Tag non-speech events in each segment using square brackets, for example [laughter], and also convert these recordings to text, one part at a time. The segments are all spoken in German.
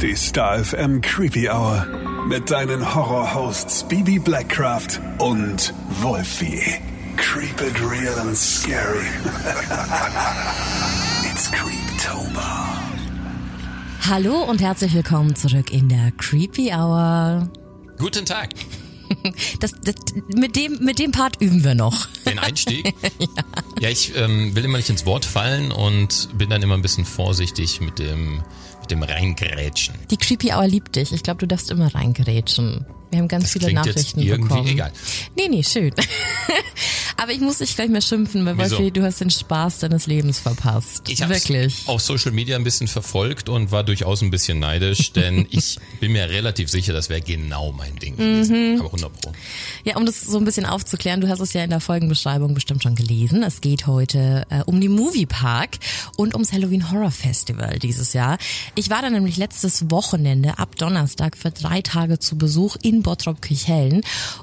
Die Star FM Creepy Hour. Mit deinen Horror-Hosts Bibi Blackcraft und Wolfie. Creep it real and scary. [laughs] It's Creeptober. Hallo und herzlich willkommen zurück in der Creepy Hour. Guten Tag. [laughs] Das, das, mit, dem, mit dem Part üben wir noch. Den Einstieg? [laughs] ja. ja, ich ähm, will immer nicht ins Wort fallen und bin dann immer ein bisschen vorsichtig mit dem, dem Reingrätschen. Die Creepy Hour liebt dich. Ich glaube, du darfst immer reingrätschen. Wir haben ganz Das viele klingt jetzt Nachrichten irgendwie bekommen. egal. Nee, nee, schön. [laughs] Aber ich muss dich gleich mehr schimpfen, weil Wieso? Wolfi, du hast den Spaß deines Lebens verpasst. Ich habe Wirklich. auf Social Media ein bisschen verfolgt und war durchaus ein bisschen neidisch, [laughs] denn ich bin mir relativ sicher, das wäre genau mein Ding gewesen. Mhm. Aber 100 Pro. Ja, um das so ein bisschen aufzuklären, du hast es ja in der Folgenbeschreibung bestimmt schon gelesen. Es geht heute äh, um die Movie Park und ums Halloween Horror Festival dieses Jahr. Ich war da nämlich letztes Wochenende ab Donnerstag für drei Tage zu Besuch in Bottrop-Kirchhellen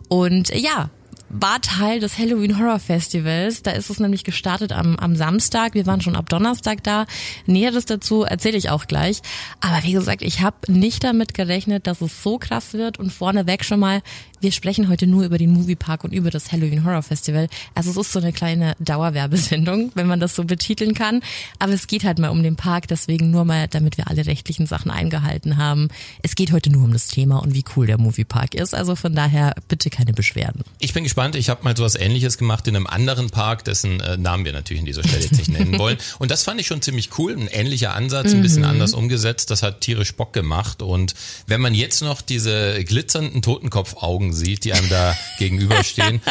und äh, ja, war Teil des Halloween Horror Festivals. Da ist es nämlich gestartet am, am Samstag. Wir waren schon ab Donnerstag da. Näheres dazu erzähle ich auch gleich. Aber wie gesagt, ich habe nicht damit gerechnet, dass es so krass wird. Und vorneweg schon mal, wir sprechen heute nur über den Moviepark und über das Halloween Horror Festival. Also es ist so eine kleine Dauerwerbesendung, [laughs] wenn man das so betiteln kann. Aber es geht halt mal um den Park, deswegen nur mal, damit wir alle rechtlichen Sachen eingehalten haben. Es geht heute nur um das Thema und wie cool der Moviepark ist. Also von daher bitte keine Beschwerden. Ich bin gespannt. Ich habe mal sowas ähnliches gemacht in einem anderen Park, dessen äh, Namen wir natürlich an dieser Stelle jetzt nicht nennen wollen. [laughs] Und das fand ich schon ziemlich cool. Ein ähnlicher Ansatz, ein bisschen anders umgesetzt. Das hat tierisch Bock gemacht. Und wenn man jetzt noch diese glitzernden Totenkopfaugen sieht, die einem da [laughs] gegenüberstehen,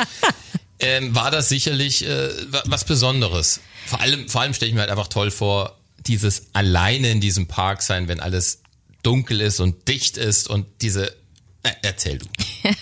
ähm, war das sicherlich äh, wa- was Besonderes. Vor allem, vor allem stelle ich mir halt einfach toll vor, dieses alleine in diesem Park sein, wenn alles dunkel ist und dicht ist und diese. Äh, erzähl du. [laughs]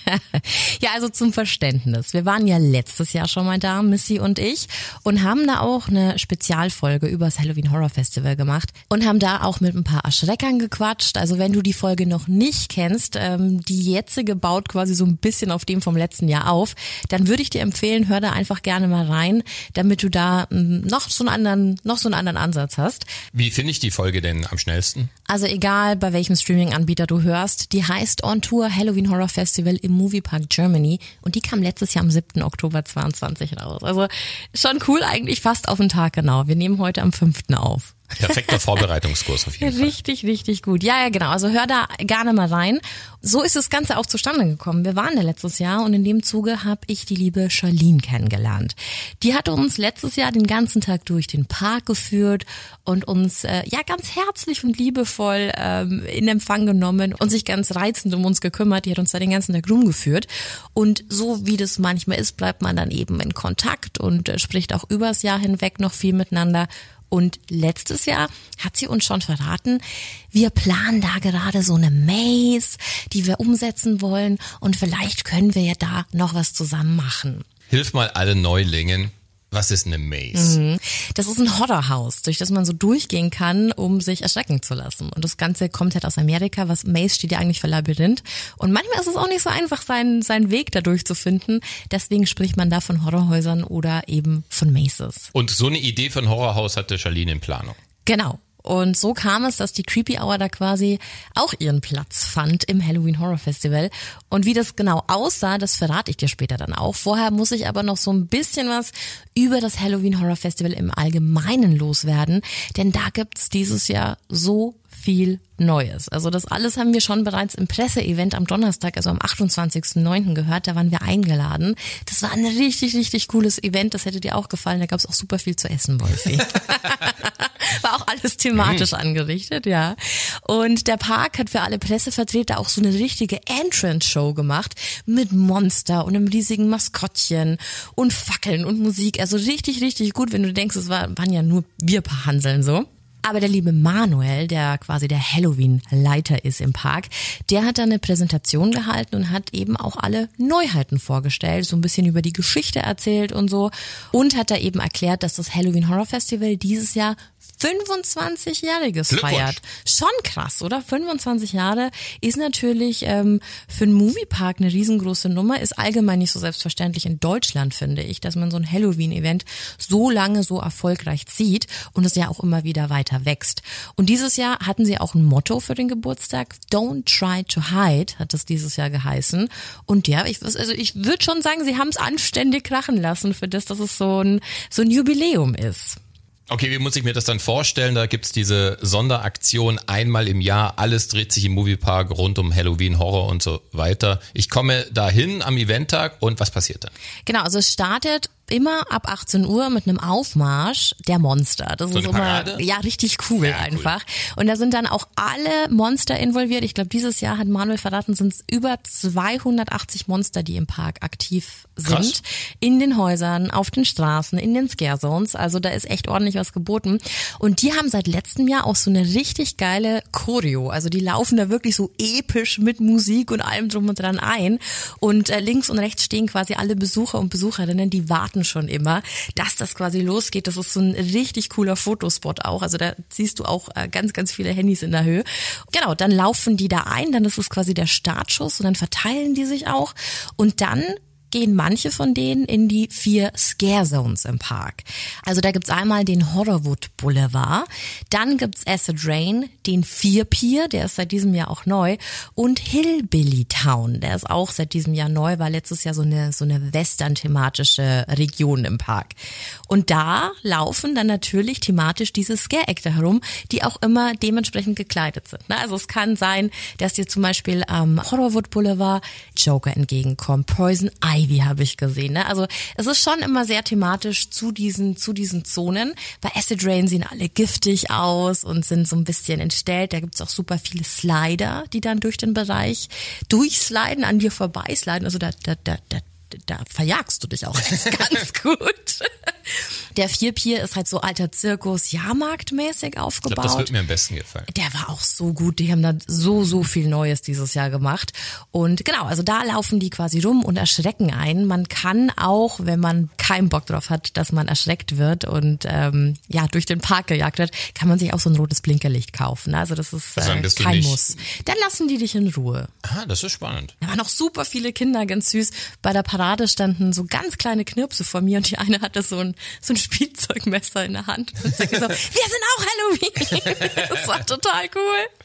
Ja, also zum Verständnis. Wir waren ja letztes Jahr schon mal da, Missy und ich, und haben da auch eine Spezialfolge über das Halloween Horror Festival gemacht und haben da auch mit ein paar Erschreckern gequatscht. Also wenn du die Folge noch nicht kennst, ähm, die jetzige baut quasi so ein bisschen auf dem vom letzten Jahr auf, dann würde ich dir empfehlen, hör da einfach gerne mal rein, damit du da ähm, noch so einen anderen, noch so einen anderen Ansatz hast. Wie finde ich die Folge denn am schnellsten? Also egal, bei welchem Streaming-Anbieter du hörst, die heißt On Tour Halloween Horror Festival im Moviepark Germany und die kam letztes Jahr am 7. Oktober 22 raus. Also schon cool eigentlich fast auf den Tag genau. Wir nehmen heute am 5. auf. Perfekter Vorbereitungskurs auf jeden Fall. Richtig, richtig gut. Ja, ja, genau. Also hör da gerne mal rein. So ist das Ganze auch zustande gekommen. Wir waren da letztes Jahr und in dem Zuge habe ich die liebe Charlene kennengelernt. Die hat uns letztes Jahr den ganzen Tag durch den Park geführt und uns äh, ja ganz herzlich und liebevoll ähm, in Empfang genommen und sich ganz reizend um uns gekümmert. Die hat uns da den ganzen Tag rumgeführt. Und so wie das manchmal ist, bleibt man dann eben in Kontakt und äh, spricht auch übers Jahr hinweg noch viel miteinander. Und letztes Jahr hat sie uns schon verraten, wir planen da gerade so eine Maze, die wir umsetzen wollen und vielleicht können wir ja da noch was zusammen machen. Hilf mal alle Neulingen. Was ist eine Maze? Das ist ein Horrorhaus, durch das man so durchgehen kann, um sich erschrecken zu lassen. Und das Ganze kommt halt aus Amerika, was Maze steht ja eigentlich für Labyrinth. Und manchmal ist es auch nicht so einfach, seinen, seinen Weg da durchzufinden. Deswegen spricht man da von Horrorhäusern oder eben von Mazes. Und so eine Idee ein Horrorhaus hatte Charlene in Planung. Genau. Und so kam es, dass die Creepy Hour da quasi auch ihren Platz fand im Halloween Horror Festival. Und wie das genau aussah, das verrate ich dir später dann auch. Vorher muss ich aber noch so ein bisschen was über das Halloween Horror Festival im Allgemeinen loswerden. Denn da gibt's dieses Jahr so viel Neues. Also das alles haben wir schon bereits im Presseevent am Donnerstag, also am 28.09. gehört. Da waren wir eingeladen. Das war ein richtig, richtig cooles Event. Das hätte dir auch gefallen. Da gab's auch super viel zu essen, Wolfi. [laughs] War auch alles thematisch angerichtet, ja. Und der Park hat für alle Pressevertreter auch so eine richtige Entrance-Show gemacht mit Monster und einem riesigen Maskottchen und Fackeln und Musik. Also richtig, richtig gut, wenn du denkst, es war, waren ja nur wir paar Hanseln so. Aber der liebe Manuel, der quasi der Halloween-Leiter ist im Park, der hat da eine Präsentation gehalten und hat eben auch alle Neuheiten vorgestellt, so ein bisschen über die Geschichte erzählt und so. Und hat da eben erklärt, dass das Halloween Horror Festival dieses Jahr 25-Jähriges feiert. Schon krass, oder? 25 Jahre ist natürlich ähm, für einen Moviepark eine riesengroße Nummer, ist allgemein nicht so selbstverständlich in Deutschland, finde ich, dass man so ein Halloween-Event so lange so erfolgreich zieht und es ja auch immer wieder weiter wächst. Und dieses Jahr hatten sie auch ein Motto für den Geburtstag, Don't Try to Hide, hat es dieses Jahr geheißen. Und ja, ich, also ich würde schon sagen, sie haben es anständig krachen lassen für das, dass es so ein, so ein Jubiläum ist. Okay, wie muss ich mir das dann vorstellen? Da gibt's diese Sonderaktion einmal im Jahr. Alles dreht sich im Moviepark rund um Halloween, Horror und so weiter. Ich komme dahin am Eventtag und was passiert dann? Genau, also es startet immer ab 18 Uhr mit einem Aufmarsch der Monster. Das So ist immer ja richtig cool Ja, cool. einfach. Und da sind dann auch alle Monster involviert. Ich glaube, dieses Jahr hat Manuel verraten, sind es über 280 Monster, die im Park aktiv sind. Krass. In den Häusern, auf den Straßen, in den Scare Zones. Also da ist echt ordentlich was geboten. Und die haben seit letztem Jahr auch so eine richtig geile Choreo. Also die laufen da wirklich so episch mit Musik und allem drum und dran ein. Und äh, links und rechts stehen quasi alle Besucher und Besucherinnen, die warten schon immer, dass das quasi losgeht. Das ist so ein richtig cooler Fotospot auch. Also da siehst du auch äh, ganz, ganz viele Handys in der Höhe. Genau, dann laufen die da ein, dann ist es quasi der Startschuss und dann verteilen die sich auch. Und dann gehen manche von denen in die vier Scare Zones im Park. Also da gibt's einmal den Horrorwood Boulevard, dann gibt's Acid Rain, den Vier Pier, der ist seit diesem Jahr auch neu, und Hillbilly Town, der ist auch seit diesem Jahr neu, war letztes Jahr so eine, so eine western-thematische Region im Park. Und da laufen dann natürlich thematisch diese Scare-Actor herum, die auch immer dementsprechend gekleidet sind. ne? Also es kann sein, dass dir zum Beispiel am Horrorwood Boulevard Joker entgegenkommt, Poison Ivy habe ich gesehen. Ne? Also es ist schon immer sehr thematisch zu diesen, zu diesen Zonen. Bei Acid Rain sehen alle giftig aus und sind so ein bisschen entstellt. Da gibt's auch super viele Slider, die dann durch den Bereich durchsliden, an dir vorbeisliden. Also da, da, da, da da verjagst du dich auch [laughs] ganz gut. Der Vierpier ist halt so alter Zirkus, Jahrmarktmäßig Ich glaube, aufgebaut. das wird mir am besten gefallen. Der war auch so gut. Die haben da so, so viel Neues dieses Jahr gemacht. Und genau, also da laufen die quasi rum und erschrecken einen. Man kann auch, wenn man keinen Bock drauf hat, dass man erschreckt wird und ähm, ja durch den Park gejagt wird, kann man sich auch so ein rotes Blinkerlicht kaufen. Also das ist sagen, äh, du kein Muss. Dann lassen die dich in Ruhe. Ah, das ist spannend. Da waren noch super viele Kinder, ganz süß. Bei der Parade standen so ganz kleine Knirpse vor mir und die eine hatte so ein, so ein Spielzeugmesser in der Hand und sagte so, [laughs] wir sind auch Halloween. [laughs] Das war total cool.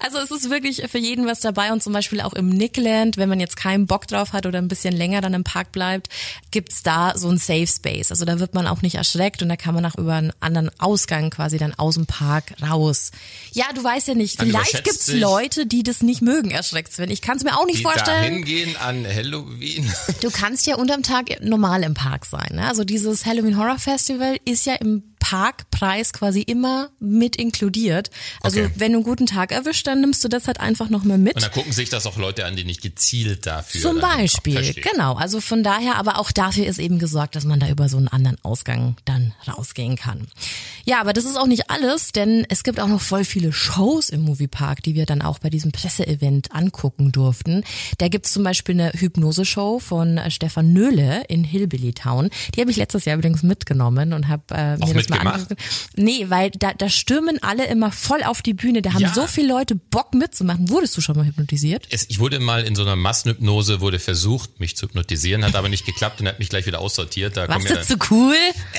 Also es ist wirklich für jeden was dabei und zum Beispiel auch im Nickland, wenn man jetzt keinen Bock drauf hat oder ein bisschen länger dann im Park bleibt, gibt's da so ein Safe Space. Also da wird man auch nicht erschreckt und da kann man auch über einen anderen Ausgang quasi dann aus dem Park raus. Ja, du weißt ja nicht, vielleicht gibt's. Leute, die das nicht mögen, erschreckt zu werden. Ich kann es mir auch nicht Die vorstellen. dahin gehen an Halloween. Du kannst ja unterm Tag normal im Park sein. Ne? Also dieses Halloween Horror Festival ist ja im Parkpreis quasi immer mit inkludiert. Also Okay. wenn du einen guten Tag erwischt, dann nimmst du das halt einfach noch mal mit. Und da gucken sich das auch Leute an, die nicht gezielt dafür. Zum dann. Beispiel, genau. Also von daher, aber auch dafür ist eben gesorgt, dass man da über so einen anderen Ausgang dann rausgehen kann. Ja, aber das ist auch nicht alles, denn es gibt auch noch voll viele Shows im Moviepark, die wir dann auch bei diesem Presseevent angucken durften. Da gibt's zum Beispiel eine Hypnose-Show von äh, Stefan Nöhle in Hillbilly Town. Die habe ich letztes Jahr übrigens mitgenommen und habe äh, mir Auch das mal mitgemacht? angeguckt. Nee, weil da, da stürmen alle immer voll auf die Bühne. Da haben Ja. so viele Leute Bock mitzumachen. Wurdest du schon mal hypnotisiert? Es, ich wurde mal in so einer Massenhypnose, wurde versucht, mich zu hypnotisieren, hat aber nicht geklappt und hat mich gleich wieder aussortiert. Da Warst ja du dann, zu cool?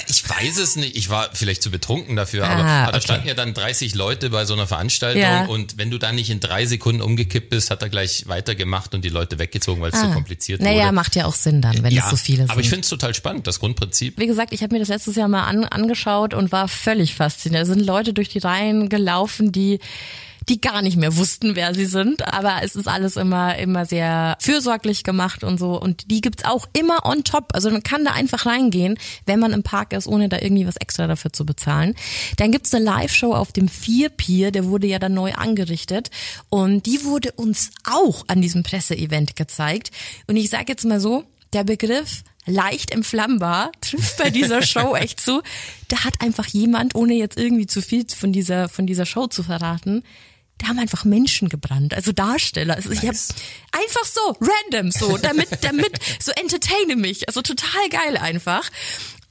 ich weiß es nicht, ich war vielleicht zu betrunken dafür, aber, Ah, aber da okay. standen ja dann 30 Leute bei so einer Veranstaltung Ja. und wenn du da nicht in drei Sekunden umgekippt bist, hat er gleich weitergemacht und die Leute weggezogen, weil es Ah. zu kompliziert Naja, wurde. macht ja auch Sinn dann, wenn ja, es so viele sind. aber ich finde es total spannend, das Grundprinzip. Wie gesagt, ich habe mir das letztes Jahr mal an, angeschaut und war völlig fasziniert. Da sind Leute durch die Reihen gelaufen, die die gar nicht mehr wussten, wer sie sind, aber es ist alles immer immer sehr fürsorglich gemacht und so und die gibt's auch immer on top. Also man kann da einfach reingehen, wenn man im Park ist, ohne da irgendwie was extra dafür zu bezahlen. Dann gibt's eine Live-Show auf dem Vier Pier, der wurde ja dann neu angerichtet und die wurde uns auch an diesem Presseevent gezeigt und ich sage jetzt mal so, der Begriff leicht entflammbar trifft bei dieser [laughs] Show echt zu. Da hat einfach jemand, ohne jetzt irgendwie zu viel von dieser, von dieser Show zu verraten, da haben einfach Menschen gebrannt, also Darsteller. Also ich hab Nice. einfach so, random so, damit, damit, so entertaine mich. Also total geil einfach.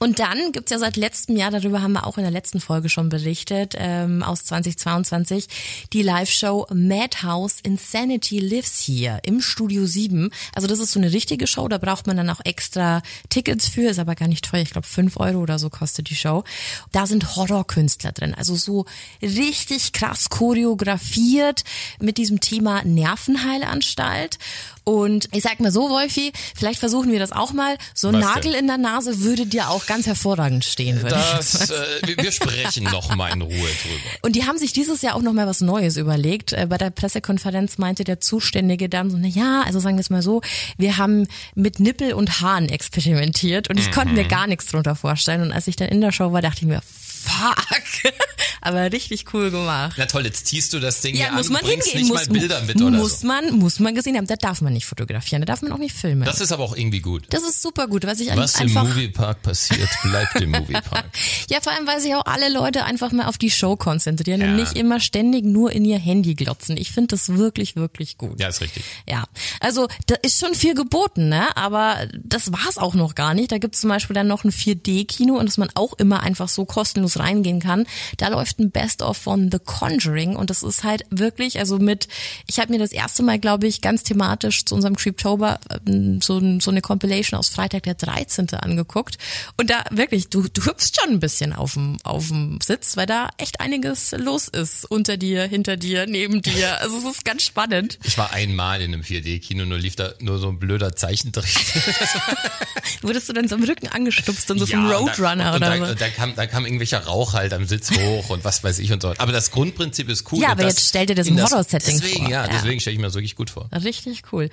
Und dann gibt's ja seit letztem Jahr, darüber haben wir auch in der letzten Folge schon berichtet, ähm, aus 2022, die Live-Show Madhouse Insanity Lives Here im Studio 7. Also das ist so eine richtige Show, da braucht man dann auch extra Tickets für, ist aber gar nicht teuer, ich glaube fünf Euro oder so kostet die Show. Da sind Horrorkünstler drin, also so richtig krass choreografiert mit diesem Thema Nervenheilanstalt. Und ich sag mal so, Wolfi, vielleicht versuchen wir das auch mal. So ein Nagel denn? in der Nase würde dir auch ganz hervorragend stehen, würde Das, äh, wir- sprechen noch mal in Ruhe drüber. [laughs] und die haben sich dieses Jahr auch noch mal was Neues überlegt. Äh, Bei der Pressekonferenz meinte der Zuständige dann so, na ja, also sagen wir es mal so, wir haben mit Nippel und Haaren experimentiert und ich konnte Mhm. mir gar nichts drunter vorstellen. Und als ich dann in der Show war, dachte ich mir, fuck. [laughs] Aber richtig cool gemacht. Na toll, jetzt ziehst du das Ding Ja, hier muss an, man bringst hingehen, nicht muss, mal Bilder mit oder muss so. man, muss man gesehen haben. Da darf man nicht fotografieren, da darf man auch nicht filmen. Das ist aber auch irgendwie gut. Das ist super gut, was ich Was im einfach Moviepark passiert, [laughs] bleibt im Moviepark. Ja, vor allem, weil sich auch alle Leute einfach mal auf die Show konzentrieren und Ja. nicht immer ständig nur in ihr Handy glotzen. Ich finde das wirklich, wirklich gut. Ja, ist richtig. Ja, also da ist schon viel geboten, ne? Aber das war's auch noch gar nicht. Da gibt's zum Beispiel dann noch ein 4D-Kino und dass man auch immer einfach so kostenlos reingehen kann. Da läuft ein Best-of von The Conjuring und das ist halt wirklich, also mit, ich habe mir das erste Mal, glaube ich, ganz thematisch zu unserem Creeptober ähm, so, so eine Compilation aus Freitag der 13. angeguckt. Und da wirklich, du, du hüpfst schon ein bisschen auf dem, auf dem Sitz, weil da echt einiges los ist. Unter dir, hinter dir, neben dir. Also es ist ganz spannend. Ich war einmal in einem 4D-Kino, nur lief da nur so ein blöder Zeichentrick. [laughs] Wurdest du dann so am Rücken angestupst und so Ja, vom und da- Roadrunner und oder da, so? da, kam, da kam irgendwelcher Rauch halt am Sitz hoch und was weiß ich und so. Aber das Grundprinzip ist cool. Ja, aber jetzt stell dir das in im Horror-Setting Deswegen, vor. ja, Ja. deswegen stelle ich mir das wirklich gut vor. Richtig cool.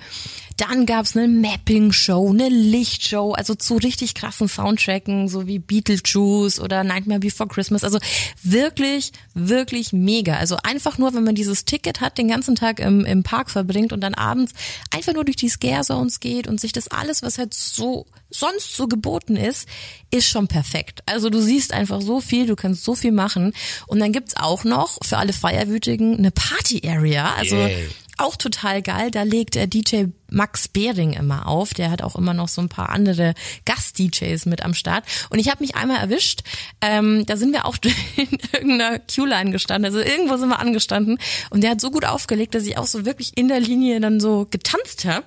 Dann gab's eine Mapping-Show, eine Lichtshow, also zu richtig krassen Soundtracken, so wie Beetlejuice oder Nightmare Before Christmas. Also wirklich, wirklich mega. Also einfach nur, wenn man dieses Ticket hat, den ganzen Tag im, im Park verbringt und dann abends einfach nur durch die Scare Zones geht und sich das alles, was halt so sonst so geboten ist, ist schon perfekt. Also du siehst einfach so viel, du kannst so viel machen. Und dann gibt's auch noch für alle Feierwütigen eine Party-Area. Also Yay. auch total geil. Da legt der DJ Max Behring immer auf. Der hat auch immer noch so ein paar andere Gast-DJs mit am Start. Und ich habe mich einmal erwischt. Ähm, da sind wir auch [laughs] in irgendeiner Queue-Line gestanden. Also irgendwo sind wir angestanden. Und der hat so gut aufgelegt, dass ich auch so wirklich in der Linie dann so getanzt habe.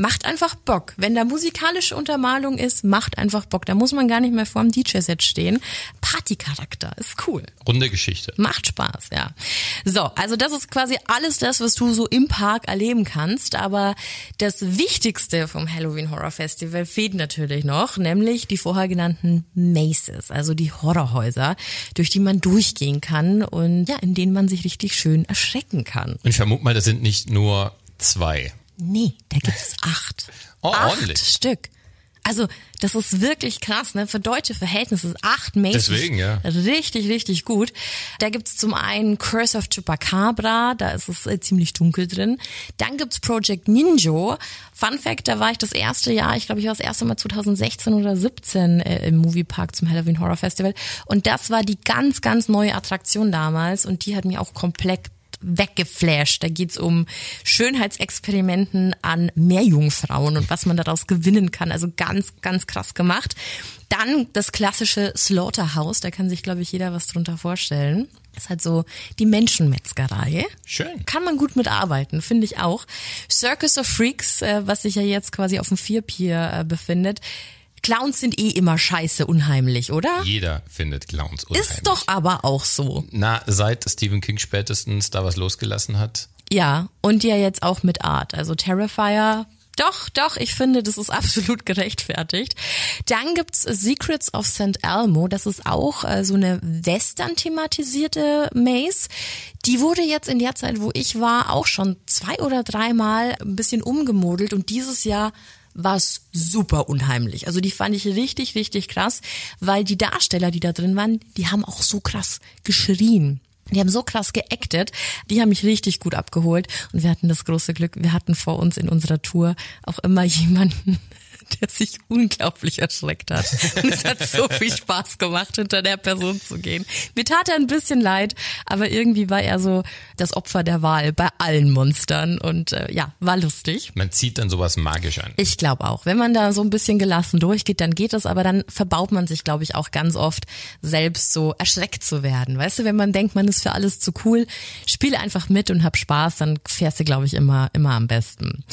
Macht einfach Bock. Wenn da musikalische Untermalung ist, macht einfach Bock. Da muss man gar nicht mehr vor dem DJ-Set stehen. Partycharakter ist cool. Runde Geschichte. Macht Spaß, ja. So, also das ist quasi alles das, was du so im Park erleben kannst. Aber das Wichtigste vom Halloween Horror Festival fehlt natürlich noch, nämlich die vorher genannten Maces, also die Horrorhäuser, durch die man durchgehen kann und ja, in denen man sich richtig schön erschrecken kann. Und ich vermute mal, das sind nicht nur zwei. Nee, da gibt's acht. Oh, acht ordentlich. Stück. Also, das ist wirklich krass, ne? Für deutsche Verhältnisse acht Maces. Deswegen, ja. Richtig, richtig gut. Da gibt's zum einen Curse of Chupacabra, da ist es äh, ziemlich dunkel drin. Dann gibt's Project Ninjo. Fun Fact, da war ich das erste Jahr, ich glaube, ich war das erste Mal 2016 oder 17 äh, im Moviepark zum Halloween Horror Festival. Und das war die ganz, ganz neue Attraktion damals und die hat mich auch komplett weggeflasht. Da geht's um Schönheitsexperimenten an Meerjungfrauen und was man daraus gewinnen kann. Also ganz, ganz krass gemacht. Dann das klassische Slaughterhouse, da kann sich, glaube ich, jeder was drunter vorstellen. Das ist halt so die Menschenmetzgerei. Schön. Kann man gut mitarbeiten, finde ich auch. Circus of Freaks, äh, was sich ja jetzt quasi auf dem Vierpier äh, befindet. Clowns sind eh immer scheiße unheimlich, oder? Jeder findet Clowns unheimlich. Ist doch aber auch so. Na, seit Stephen King spätestens da was losgelassen hat. Ja, und ja jetzt auch mit Art. Also Terrifier. Doch, doch, ich finde, das ist [laughs] absolut gerechtfertigt. Dann gibt's Secrets of St. Elmo. Das ist auch äh, so eine Western-thematisierte Maze. Die wurde jetzt in der Zeit, wo ich war, auch schon zwei oder dreimal ein bisschen umgemodelt und dieses Jahr war's super unheimlich. Also die fand ich richtig, richtig krass, weil die Darsteller, die da drin waren, die haben auch so krass geschrien. Die haben so krass geactet, die haben mich richtig gut abgeholt und wir hatten das große Glück, wir hatten vor uns in unserer Tour auch immer [laughs] jemanden, [laughs] der sich unglaublich erschreckt hat. Und es hat so viel Spaß gemacht, hinter der Person zu gehen. Mir tat er ein bisschen leid, aber irgendwie war er so das Opfer der Wahl bei allen Monstern und äh, ja, war lustig. Man zieht dann sowas magisch an. Ich glaube auch. Wenn man da so ein bisschen gelassen durchgeht, dann geht es, aber dann verbaut man sich, glaube ich, auch ganz oft selbst so erschreckt zu werden. Weißt du, wenn man denkt, man ist für alles zu cool, spiele einfach mit und hab Spaß, dann fährst du, glaube ich, immer, immer am besten.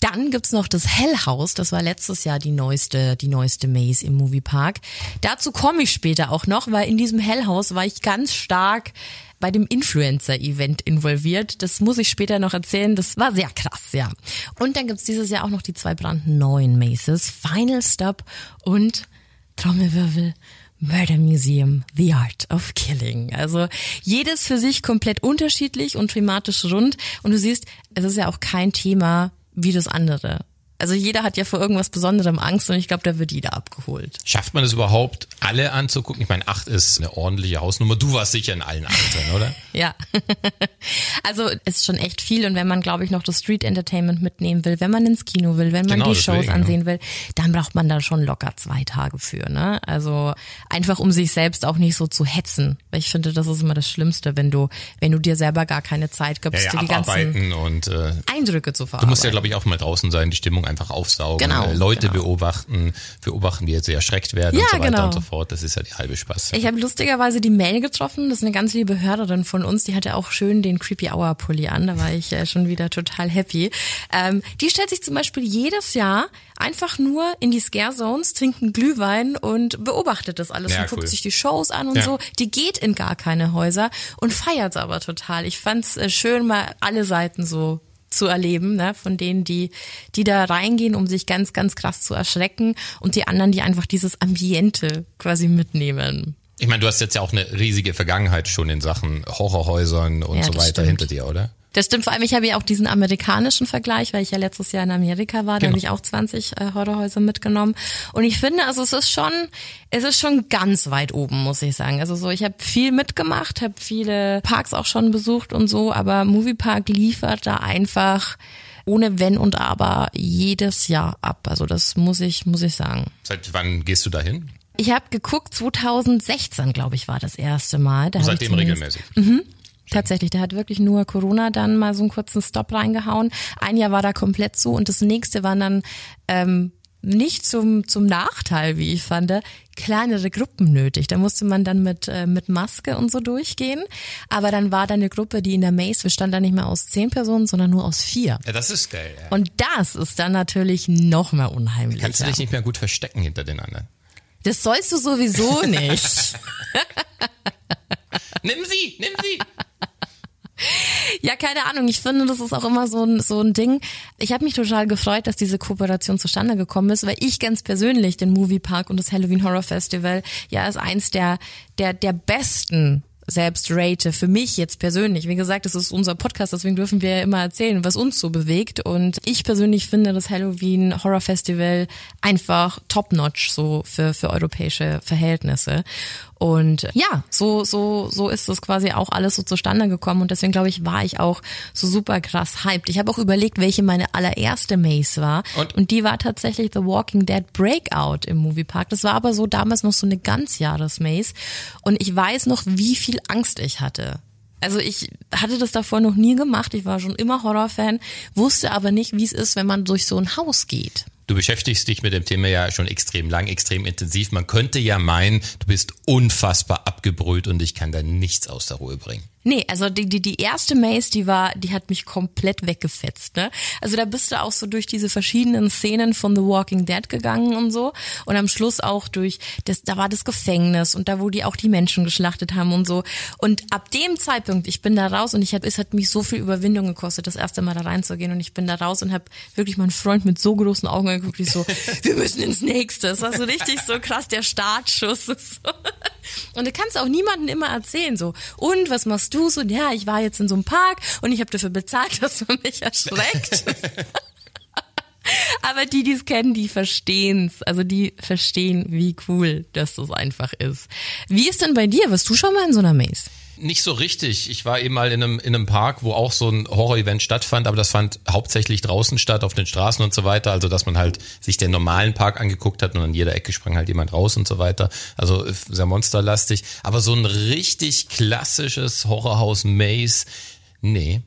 Dann gibt's noch das Hell House, das war letztes Jahr die neueste, die neueste Maze im Moviepark. Dazu komme ich später auch noch, weil in diesem Hell House war ich ganz stark bei dem Influencer-Event involviert. Das muss ich später noch erzählen. Das war sehr krass, ja. Und dann gibt's dieses Jahr auch noch die zwei brandneuen Maces, Final Stop und Trommelwirbel. Murder Museum, The Art of Killing. Also jedes für sich komplett unterschiedlich und thematisch rund. Und du siehst, es ist ja auch kein Thema wie das andere. Also jeder hat ja vor irgendwas Besonderem Angst und ich glaube, da wird jeder abgeholt. Schafft man es überhaupt, alle anzugucken? Ich meine, acht ist eine ordentliche Hausnummer. Du warst sicher in allen acht drin, oder? [laughs] ja. [laughs] also es ist schon echt viel und wenn man, glaube ich, noch das Street Entertainment mitnehmen will, wenn man ins Kino will, wenn man genau, die Shows ansehen will, dann braucht man da schon locker zwei Tage für. Ne? Also einfach, um sich selbst auch nicht so zu hetzen. Ich finde, das ist immer das Schlimmste, wenn du, wenn du dir selber gar keine Zeit gibst, ja, ja, die ganzen und, äh, Eindrücke zu verarbeiten. Du musst ja, glaube ich, auch mal draußen sein, die Stimmung einfach aufsaugen, genau, äh, Leute genau. beobachten, beobachten, die jetzt erschreckt werden ja, und so weiter genau. und so fort. Das ist ja die halbe Spaß. Ich habe lustigerweise die Mel getroffen, das ist eine ganz liebe Hörerin von uns, die hatte auch schön den Creepy Hour Pulli an, da war ich äh, schon wieder total happy. Ähm, die stellt sich zum Beispiel jedes Jahr einfach nur in die Scare Zones, trinkt einen Glühwein und beobachtet das alles Ja, und guckt cool. sich die Shows an und Ja. so. Die geht in gar keine Häuser und feiert's aber total. Ich fand's äh, schön, mal alle Seiten so zu erleben, ne, von denen, die, die da reingehen, um sich ganz, ganz krass zu erschrecken und die anderen, die einfach dieses Ambiente quasi mitnehmen. Ich meine, du hast jetzt ja auch eine riesige Vergangenheit schon in Sachen Horrorhäusern und Ja, so weiter stimmt. hinter dir, oder? Das stimmt, vor allem ich habe ja auch diesen amerikanischen Vergleich, weil ich ja letztes Jahr in Amerika war, da Genau. habe ich auch 20 äh, Horrorhäuser mitgenommen und ich finde, also es ist schon, es ist schon ganz weit oben, muss ich sagen. Also so, ich habe viel mitgemacht, habe viele Parks auch schon besucht und so, aber Moviepark liefert da einfach ohne Wenn und Aber jedes Jahr ab. Also das muss ich, muss ich sagen. Seit wann gehst du dahin? Ich habe geguckt, 2016, glaube ich, war das erste Mal. Da Seitdem regelmäßig. Tatsächlich, der hat wirklich nur Corona dann mal so einen kurzen Stop reingehauen. Ein Jahr war da komplett zu und das nächste waren dann ähm, nicht zum, zum Nachteil, wie ich fand, kleinere Gruppen nötig. Da musste man dann mit, äh, mit Maske und so durchgehen. Aber dann war da eine Gruppe, die in der Maze bestand dann nicht mehr aus zehn Personen, sondern nur aus vier. Ja, das ist geil. Ja. Und das ist dann natürlich noch mal unheimlicher. Kannst du dich nicht mehr gut verstecken hinter den anderen? Das sollst du sowieso nicht. [laughs] [laughs] [laughs] Nimm sie, nimm sie. Ja, keine Ahnung. Ich finde, das ist auch immer so ein, so ein Ding. Ich habe mich total gefreut, dass diese Kooperation zustande gekommen ist, weil ich ganz persönlich den Moviepark und das Halloween Horror Festival ja als eins der, der, der besten selbst rate für mich jetzt persönlich. Wie gesagt, das ist unser Podcast, deswegen dürfen wir ja immer erzählen, was uns so bewegt. Und ich persönlich finde das Halloween Horror Festival einfach top-notch so für, für europäische Verhältnisse. Und ja, so, so, so ist es quasi auch alles so zustande gekommen. Und deswegen glaube ich, war ich auch so super krass hyped. Ich habe auch überlegt, welche meine allererste Maze war. Und? die war tatsächlich The Walking Dead Breakout im Moviepark. Das war aber so damals noch so eine Ganzjahres-Maze. Und ich weiß noch, wie viel Angst ich hatte. Also ich hatte das davor noch nie gemacht. Ich war schon immer Horrorfan, wusste aber nicht, wie es ist, wenn man durch so ein Haus geht. Du beschäftigst dich mit dem Thema ja schon extrem lang, extrem intensiv. Man könnte ja meinen, du bist unfassbar abgebrüht und ich kann da nichts aus der Ruhe bringen. Nee, also die, die, die erste Maze, die war, die hat mich komplett weggefetzt, ne? Also da bist du auch so durch diese verschiedenen Szenen von The Walking Dead gegangen und so. Und am Schluss auch durch, das, da war das Gefängnis und da, wo die auch die Menschen geschlachtet haben und so. Und ab dem Zeitpunkt, ich bin da raus und ich hab, es hat mich so viel Überwindung gekostet, das erste Mal da reinzugehen. Und ich bin da raus und habe wirklich meinen Freund mit so großen Augen angeguckt, ich so, [laughs] wir müssen ins nächste. Das war so richtig so krass, der Startschuss. [laughs] Und du kannst auch niemandem immer erzählen, so, und was machst du so? Ja, ich war jetzt in so einem Park und ich habe dafür bezahlt, [laughs] dass man mich erschreckt. [laughs] Aber die, die es kennen, die verstehen's. Also die verstehen, wie cool das das einfach ist. Wie ist denn bei dir? Warst du schon mal in so einer Maze? Nicht so richtig. Ich war eben mal in einem, in einem Park, wo auch so ein Horror-Event stattfand, aber das fand hauptsächlich draußen statt, auf den Straßen und so weiter. Also, dass man halt sich den normalen Park angeguckt hat und an jeder Ecke sprang halt jemand raus und so weiter. Also sehr monsterlastig. Aber so ein richtig klassisches Horrorhaus-Maze, nee.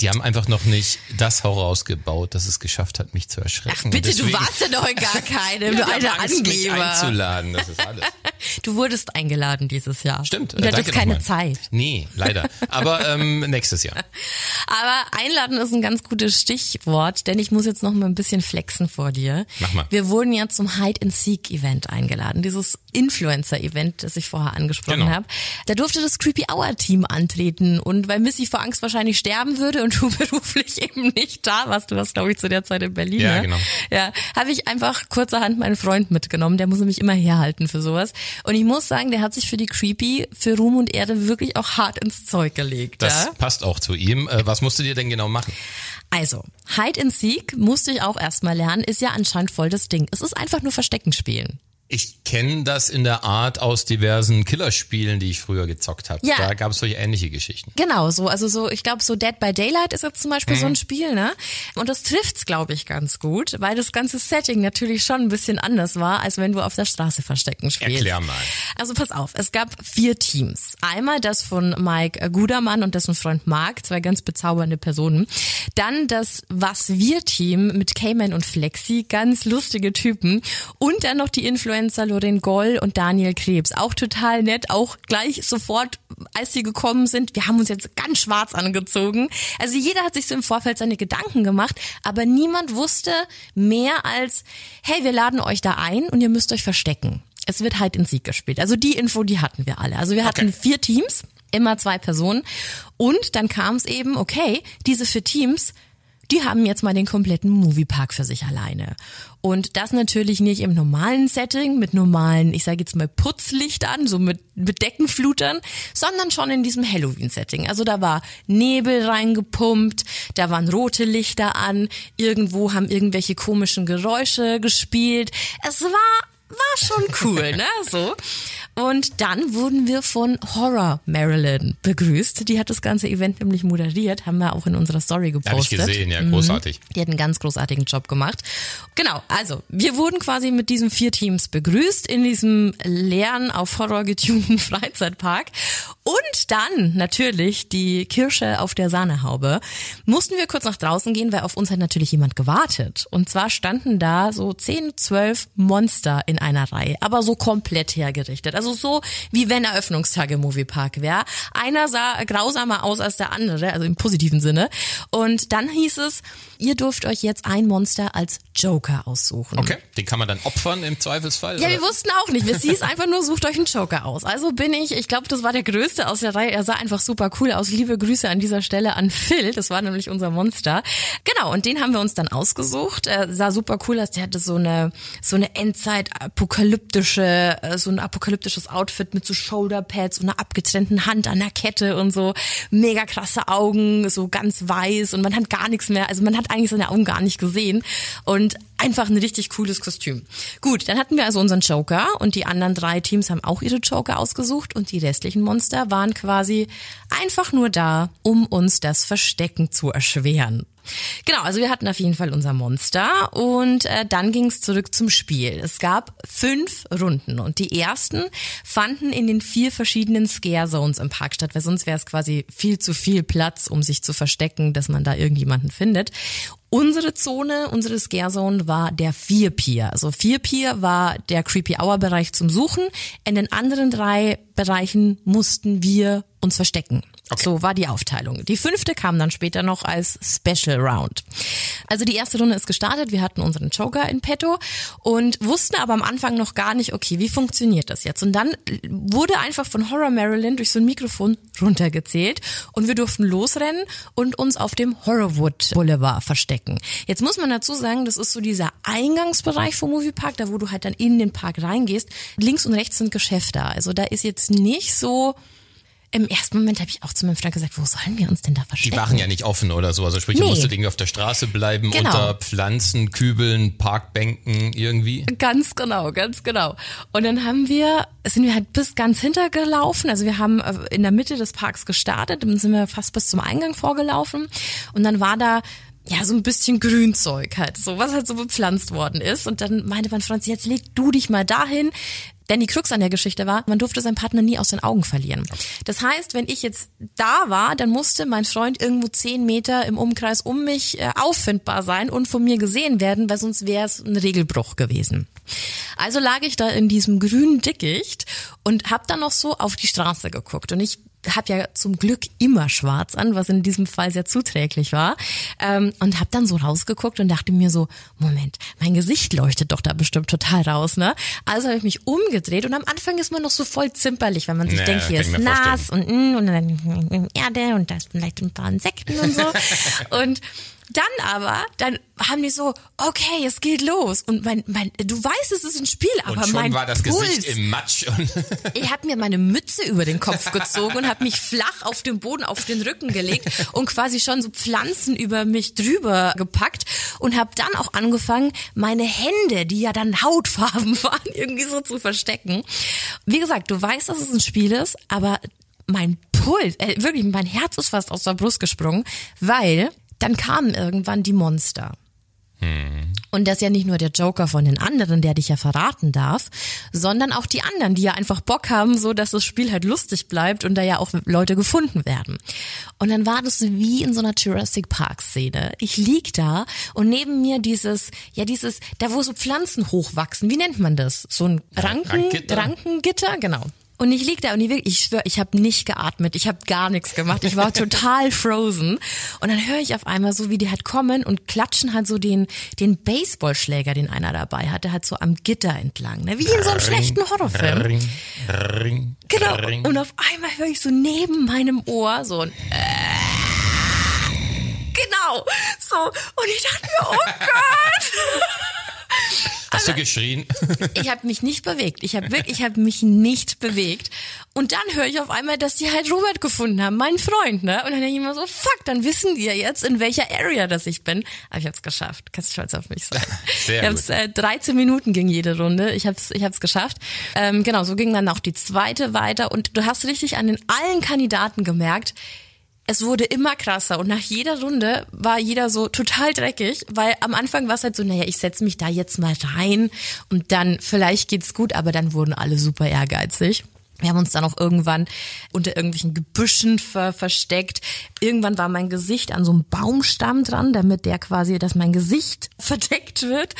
Die haben einfach noch nicht das Horrorhaus gebaut, das es geschafft hat, mich zu erschrecken. Ach bitte, Deswegen, du warst ja noch gar keinem, [laughs] ja, du alter Angst, mich Angeber. einzuladen, das ist alles. [laughs] Du wurdest eingeladen dieses Jahr. Stimmt. Du hattest keine. Zeit. Nee, leider. Aber ähm, [laughs] nächstes Jahr. Aber einladen ist ein ganz gutes Stichwort, denn ich muss jetzt noch mal ein bisschen flexen vor dir. Mach mal. Wir wurden ja zum Hide and Seek Event eingeladen, dieses Influencer Event, das ich vorher angesprochen Genau. habe. Da durfte das Creepy Hour Team antreten und weil Missy vor Angst wahrscheinlich sterben würde und du [laughs] beruflich eben nicht da warst, du warst glaube ich zu der Zeit in Berlin. Ja, ne? genau. Ja, habe ich einfach kurzerhand meinen Freund mitgenommen, der muss nämlich immer herhalten für sowas und ich muss sagen, der hat sich für die Creepy, für Ruhm und Erde wirklich auch hart ins Zeug gelegt. Das ja? passt auch zu ihm. Äh, was musst du dir denn genau machen? Also, Hide and Seek musste ich auch erstmal lernen, ist ja anscheinend voll das Ding. Es ist einfach nur Verstecken spielen. Ich kenne das in der Art aus diversen Killerspielen, die ich früher gezockt habe. Ja. Da gab es solche ähnliche Geschichten. Genau, so, also so, ich glaube, so Dead by Daylight ist jetzt zum Beispiel so ein Spiel, ne? Und das trifft's, glaube ich, ganz gut, weil das ganze Setting natürlich schon ein bisschen anders war, als wenn du auf der Straße verstecken spielst. Erklär mal. Also pass auf, es gab vier Teams. Einmal das von Mike Gudermann und dessen Freund Mark, zwei ganz bezaubernde Personen. Dann das Was wir Team mit Cayman und Flexi, ganz lustige Typen. Und dann noch die Influencer Loren Goll und Daniel Krebs, auch total nett, auch gleich sofort, als sie gekommen sind. Wir haben uns jetzt ganz schwarz angezogen. Also jeder hat sich so im Vorfeld seine Gedanken gemacht, aber niemand wusste mehr als, hey, wir laden euch da ein und ihr müsst euch verstecken. Es wird halt in Sieg gespielt. Also die Info, die hatten wir alle. Also wir hatten Okay. vier Teams, immer zwei Personen. Und dann kam es eben, okay, diese vier Teams, die haben jetzt mal den kompletten Moviepark für sich alleine. Und das natürlich nicht im normalen Setting mit normalen, ich sage jetzt mal Putzlichtern, so mit, mit Deckenflutern, sondern schon in diesem Halloween-Setting. Also da war Nebel reingepumpt, da waren rote Lichter an, irgendwo haben irgendwelche komischen Geräusche gespielt. Es war war schon cool, ne? So. [laughs] Und dann wurden wir von Horror Marilyn begrüßt. Die hat das ganze Event nämlich moderiert, haben wir auch in unserer Story Habe ich gepostet. gesehen, ja, großartig. Die hat einen ganz großartigen Job gemacht. Genau, also wir wurden quasi mit diesen vier Teams begrüßt in diesem leeren, auf Horror getunten [laughs] Freizeitpark. Und dann natürlich die Kirsche auf der Sahnehaube. Mussten wir kurz nach draußen gehen, weil auf uns hat natürlich jemand gewartet. Und zwar standen da so 10, 12 Monster in einer Reihe, aber so komplett hergerichtet. Also so wie wenn Eröffnungstag im Moviepark wäre. Einer sah grausamer aus als der andere, also im positiven Sinne. Und dann hieß es, ihr dürft euch jetzt ein Monster als Joker aussuchen. Okay, den kann man dann opfern im Zweifelsfall? Ja, oder? wir wussten auch nicht. Es hieß einfach nur, sucht euch einen Joker aus. Also bin ich, ich glaube, das war der größte aus der Reihe. Er sah einfach super cool aus. Liebe Grüße an dieser Stelle an Phil. Das war nämlich unser Monster. Genau, und den haben wir uns dann ausgesucht. Er sah super cool aus. Der hatte so eine, so eine Endzeit-apokalyptische, äh, so ein apokalyptisches Outfit mit so Shoulderpads und einer abgetrennten Hand an der Kette und so mega krasse Augen, so ganz weiß und man hat gar nichts mehr, also man hat eigentlich seine Augen gar nicht gesehen und einfach ein richtig cooles Kostüm. Gut, dann hatten wir also unseren Joker und die anderen drei Teams haben auch ihre Joker ausgesucht und die restlichen Monster waren quasi einfach nur da, um uns das Verstecken zu erschweren. Genau, also wir hatten auf jeden Fall unser Monster und äh, dann ging es zurück zum Spiel. Es gab fünf Runden und die ersten fanden in den vier verschiedenen Scare Zones im Park statt, weil sonst wäre es quasi viel zu viel Platz, um sich zu verstecken, dass man da irgendjemanden findet. Unsere Zone, unsere Scare Zone war der Vier Pier. Also Vier Pier war der Creepy Hour Bereich zum Suchen. In den anderen drei Bereichen mussten wir uns verstecken. Okay. So war die Aufteilung. Die fünfte kam dann später noch als Special Round. Also die erste Runde ist gestartet, wir hatten unseren Joker in petto und wussten aber am Anfang noch gar nicht, okay, wie funktioniert das jetzt? Und dann wurde einfach von Horror Marilyn durch so ein Mikrofon runtergezählt und wir durften losrennen und uns auf dem Horrorwood Boulevard verstecken. Jetzt muss man dazu sagen, das ist so dieser Eingangsbereich vom Moviepark, da wo du halt dann in den Park reingehst. Links und rechts sind Geschäfte. Also da ist jetzt nicht so im ersten Moment habe ich auch zu meinem Freund gesagt, wo sollen wir uns denn da verstecken? Die waren ja nicht offen oder so. Also sprich, Nee. ihr musstet irgendwie auf der Straße bleiben, Genau. unter Pflanzen, Kübeln, Parkbänken irgendwie. Ganz genau, ganz genau. Und dann haben wir, sind wir halt bis ganz hintergelaufen. Also wir haben äh, in der Mitte des Parks gestartet, dann sind wir fast bis zum Eingang vorgelaufen. Und dann war da ja so ein bisschen Grünzeug halt, so was halt so bepflanzt worden ist. Und dann meinte mein Freund, jetzt leg du dich mal dahin. Denn die Krux an der Geschichte war, man durfte seinen Partner nie aus den Augen verlieren. Das heißt, wenn ich jetzt da war, dann musste mein Freund irgendwo zehn Meter im Umkreis um mich äh, auffindbar sein und von mir gesehen werden, weil sonst wäre es ein Regelbruch gewesen. Also lag ich da in diesem grünen Dickicht und habe dann noch so auf die Straße geguckt. Und ich habe ja zum Glück immer schwarz an, was in diesem Fall sehr zuträglich war. Ähm, und habe dann so rausgeguckt und dachte mir so, Moment, mein Gesicht leuchtet doch da bestimmt total raus, ne? Also habe ich mich umgedreht und am Anfang ist man noch so voll zimperlich, wenn man sich Ja, denkt, hier ist nass und, mm, und dann Erde und da ist vielleicht ein paar Insekten und so. [laughs] und dann aber, dann haben die so, okay, es geht los. Und mein, mein, du weißt, es ist ein Spiel, aber Und schon mein war das Puls, Gesicht im Matsch. Und [laughs] ich habe mir meine Mütze über den Kopf gezogen und habe mich flach auf den Boden, auf den Rücken gelegt und quasi schon so Pflanzen über mich drüber gepackt und habe dann auch angefangen, meine Hände, die ja dann Hautfarben [laughs] waren, irgendwie so zu verstecken. Wie gesagt, du weißt, dass es ein Spiel ist, aber mein Puls, äh, wirklich, mein Herz ist fast aus der Brust gesprungen, weil dann kamen irgendwann die Monster. Und das ist ja nicht nur der Joker von den anderen, der dich ja verraten darf, sondern auch die anderen, die ja einfach Bock haben, so dass das Spiel halt lustig bleibt und da ja auch Leute gefunden werden. Und dann war das wie in so einer Jurassic Park Szene. Ich lieg da und neben mir dieses, ja dieses, da wo so Pflanzen hochwachsen, wie nennt man das? So ein Ranken, Rankgitter. Rankengitter, genau. Und ich lieg da und ich, wirklich- ich schwör, ich habe nicht geatmet, ich habe gar nichts gemacht, ich war total [laughs] frozen. Und dann höre ich auf einmal so, wie die halt kommen und klatschen halt so den den Baseballschläger, den einer dabei hatte, halt so am Gitter entlang, ne? wie in so einem schlechten Horrorfilm. Ring, ring, Genau. ring. Und auf einmal höre ich so neben meinem Ohr so ein äh, Genau. So. Und ich dachte mir, oh Gott. [laughs] Hast du geschrien? [laughs] Ich habe mich nicht bewegt. Ich habe wirklich, ich habe mich nicht bewegt. Und dann höre ich auf einmal, dass die halt Robert gefunden haben, meinen Freund, ne? Und dann denke ich immer so, fuck, dann wissen die ja jetzt, in welcher Area das ich bin. Aber ich habe es geschafft. Kannst du stolz auf mich sein. [laughs] Sehr ich hab's, äh, 13 Minuten ging jede Runde. Ich habe es ich hab's geschafft. Ähm, genau, so ging dann auch die zweite weiter. Und du hast richtig an den allen Kandidaten gemerkt, es wurde immer krasser und nach jeder Runde war jeder so total dreckig, weil am Anfang war es halt so, naja, ich setz mich da jetzt mal rein und dann vielleicht geht's gut, aber dann wurden alle super ehrgeizig. Wir haben uns dann auch irgendwann unter irgendwelchen Gebüschen ver versteckt. Irgendwann war mein Gesicht an so einem Baumstamm dran, damit der quasi, dass mein Gesicht [laughs] verdeckt wird.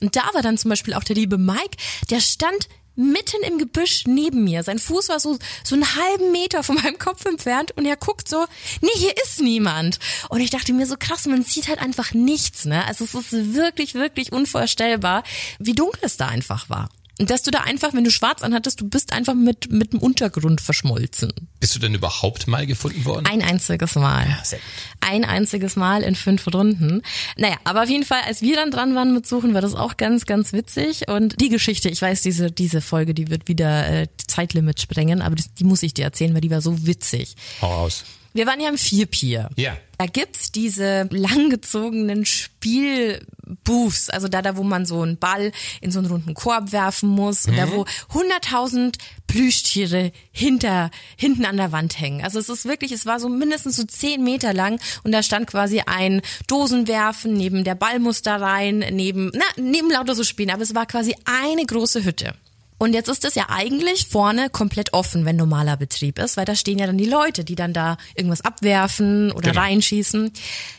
Und da war dann zum Beispiel auch der liebe Mike, der stand mitten im Gebüsch neben mir. Sein Fuß war so, so einen halben Meter von meinem Kopf entfernt und er guckt so, nee, hier ist niemand. Und ich dachte mir so krass, man sieht halt einfach nichts, ne? Also es ist wirklich, wirklich unvorstellbar, wie dunkel es da einfach war. Und dass du da einfach, wenn du schwarz anhattest, du bist einfach mit, mit dem Untergrund verschmolzen. Bist du denn überhaupt mal gefunden worden? Ein einziges Mal. sehr gut. Ein einziges Mal in fünf Runden. Naja, aber auf jeden Fall, als wir dann dran waren mit Suchen, war das auch ganz, ganz witzig. Und die Geschichte, ich weiß, diese, diese Folge, die wird wieder äh, Zeitlimit sprengen, aber das, die muss ich dir erzählen, weil die war so witzig. Hau raus. Wir waren ja im Vierpier. Ja. Da gibt's diese langgezogenen Spielbooths, also da, da, wo man so einen Ball in so einen runden Korb werfen muss und da, wo 100.000 Plüschtiere hinter, hinten an der Wand hängen. Also es ist wirklich, es war so mindestens so 10 Meter lang und da stand quasi ein Dosenwerfen, neben der Ball muss da rein, neben, na, neben lauter so Spielen, aber es war quasi eine große Hütte. Und jetzt ist es ja eigentlich vorne komplett offen, wenn normaler Betrieb ist, weil da stehen ja dann die Leute, die dann da irgendwas abwerfen oder Genau. reinschießen.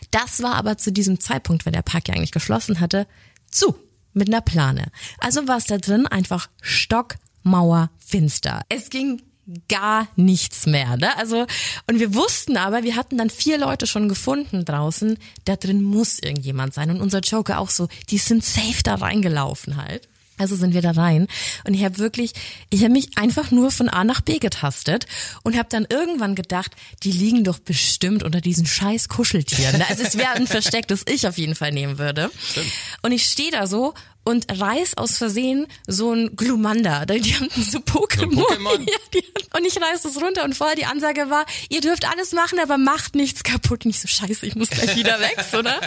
Das war aber zu diesem Zeitpunkt, wenn der Park ja eigentlich geschlossen hatte, zu mit einer Plane. Also war es da drin einfach Stockmauer finster. Es ging gar nichts mehr. Ne? Also und wir wussten aber, wir hatten dann vier Leute schon gefunden draußen. Da drin muss irgendjemand sein und unser Joker auch so. Die sind safe da reingelaufen halt. Also sind wir da rein und ich habe wirklich, ich habe mich einfach nur von A nach B getastet und habe dann irgendwann gedacht, die liegen doch bestimmt unter diesen scheiß Kuscheltieren. Also es wäre ein Versteck, das ich auf jeden Fall nehmen würde. Und ich stehe da so und reiß aus Versehen so ein Glumanda. Die haben so Pokémon. So [laughs] und ich reiß das runter und vorher die Ansage war, ihr dürft alles machen, aber macht nichts kaputt. Nicht so scheiße, ich muss gleich wieder weg, oder?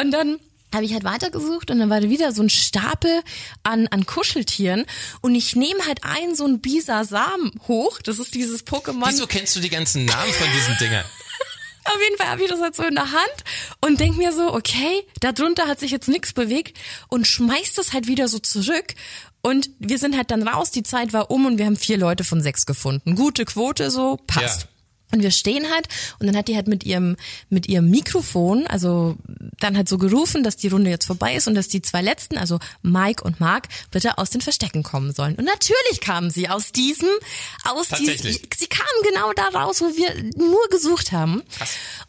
Und dann habe ich halt weitergesucht und dann war da wieder so ein Stapel an, an Kuscheltieren und ich nehme halt einen so ein Bisasam hoch, das ist dieses Pokémon. Wieso kennst du die ganzen Namen von diesen Dingern? [laughs] Auf jeden Fall habe ich das halt so in der Hand und denk mir so, okay, da drunter hat sich jetzt nichts bewegt und schmeiß das halt wieder so zurück. Und wir sind halt dann raus, die Zeit war um und wir haben vier Leute von sechs gefunden. Gute Quote, so passt. Ja. Und wir stehen halt und dann hat die halt mit ihrem mit ihrem Mikrofon, also dann halt so gerufen, dass die Runde jetzt vorbei ist und dass die zwei letzten, also Mike und Mark, bitte aus den Verstecken kommen sollen. Und natürlich kamen sie aus diesem, aus diesem, sie kamen genau da raus, wo wir nur gesucht haben.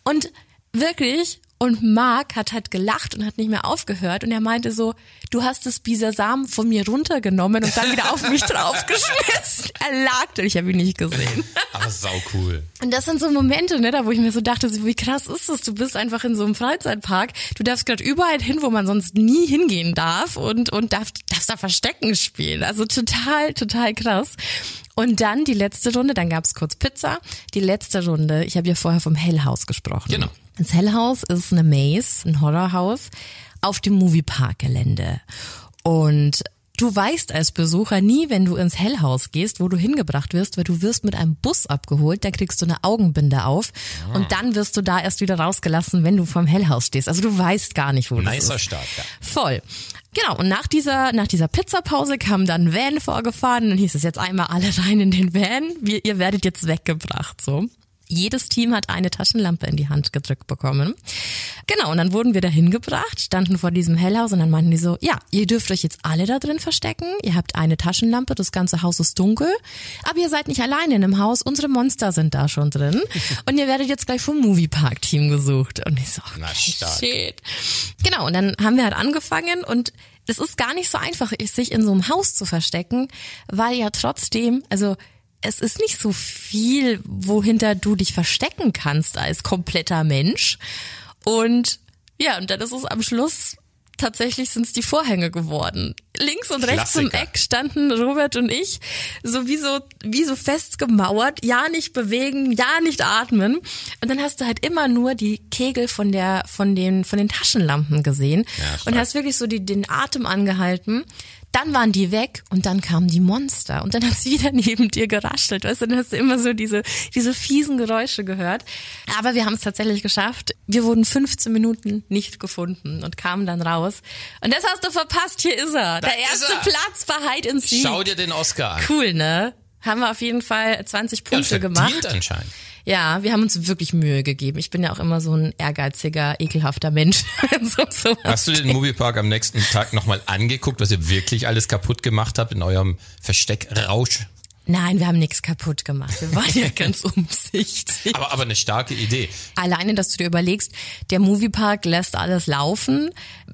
Und wirklich, und Mark hat halt gelacht und hat nicht mehr aufgehört und er meinte so, du hast das Bisasam von mir runtergenommen und dann wieder auf mich [laughs] draufgeschmissen. Er lag, ich habe ihn nicht gesehen. Aber sau cool. Und das sind so Momente, ne, da wo ich mir so dachte, wie krass ist das? Du bist einfach in so einem Freizeitpark. Du darfst gerade überall hin, wo man sonst nie hingehen darf und und darfst, darfst da Verstecken spielen. Also total, total krass. Und dann die letzte Runde, dann gab's kurz Pizza. Die letzte Runde, ich habe ja vorher vom Hellhaus gesprochen. Genau. Das Hellhaus ist eine Maze, ein Horrorhaus auf dem Moviepark-Gelände. Und du weißt als Besucher nie, wenn du ins Hellhaus gehst, wo du hingebracht wirst, weil du wirst mit einem Bus abgeholt, da kriegst du eine Augenbinde auf und dann wirst du da erst wieder rausgelassen, wenn du vorm Hellhaus stehst. Also du weißt gar nicht, wo das Nicer ist. Start, ja. Voll. Genau, und nach dieser, nach dieser Pizzapause kam dann ein Van vorgefahren und dann hieß es jetzt einmal alle rein in den Van, wir, ihr werdet jetzt weggebracht, so. Jedes Team hat eine Taschenlampe in die Hand gedrückt bekommen. Genau, und dann wurden wir da hingebracht, standen vor diesem Hellhaus und dann meinten die so, ja, ihr dürft euch jetzt alle da drin verstecken, ihr habt eine Taschenlampe, das ganze Haus ist dunkel, aber ihr seid nicht alleine in dem Haus, unsere Monster sind da schon drin [laughs] und ihr werdet jetzt gleich vom Moviepark-Team gesucht. Und ich so, okay, Na, stark. shit. Genau, und dann haben wir halt angefangen und es ist gar nicht so einfach, sich in so einem Haus zu verstecken, weil ja trotzdem, also es ist nicht so viel, wohinter du dich verstecken kannst als kompletter Mensch. Und ja, und dann ist es am Schluss tatsächlich sind es die Vorhänge geworden. Links und rechts im Klassiker. Eck standen Robert und ich so wie so, wie so festgemauert, ja nicht bewegen, ja nicht atmen. Und dann hast du halt immer nur die Kegel von der, von den, von den Taschenlampen gesehen Ja, und hast wirklich so die, den Atem angehalten. Dann waren die weg und dann kamen die Monster und dann hat sie wieder [laughs] neben dir geraschelt, weißt du, dann hast du immer so diese, diese fiesen Geräusche gehört. Aber wir haben es tatsächlich geschafft. Wir wurden 15 Minuten nicht gefunden und kamen dann raus. Und das hast du verpasst, hier ist er. Da Der erste er. Platz bei Hide and Seek. Schau dir den Oscar an. Cool, ne? Haben wir auf jeden Fall 20 Ja, Punkte verdient gemacht. anscheinend. Ja, wir haben uns wirklich Mühe gegeben. Ich bin ja auch immer so ein ehrgeiziger, ekelhafter Mensch. [laughs] um sowas Hast du den Moviepark am nächsten Tag nochmal angeguckt, was ihr wirklich alles kaputt gemacht habt in eurem Versteckrausch? Nein, wir haben nichts kaputt gemacht. Wir waren ja [laughs] ganz umsichtig. Aber, aber eine starke Idee. Alleine, dass du dir überlegst, der Moviepark lässt alles laufen,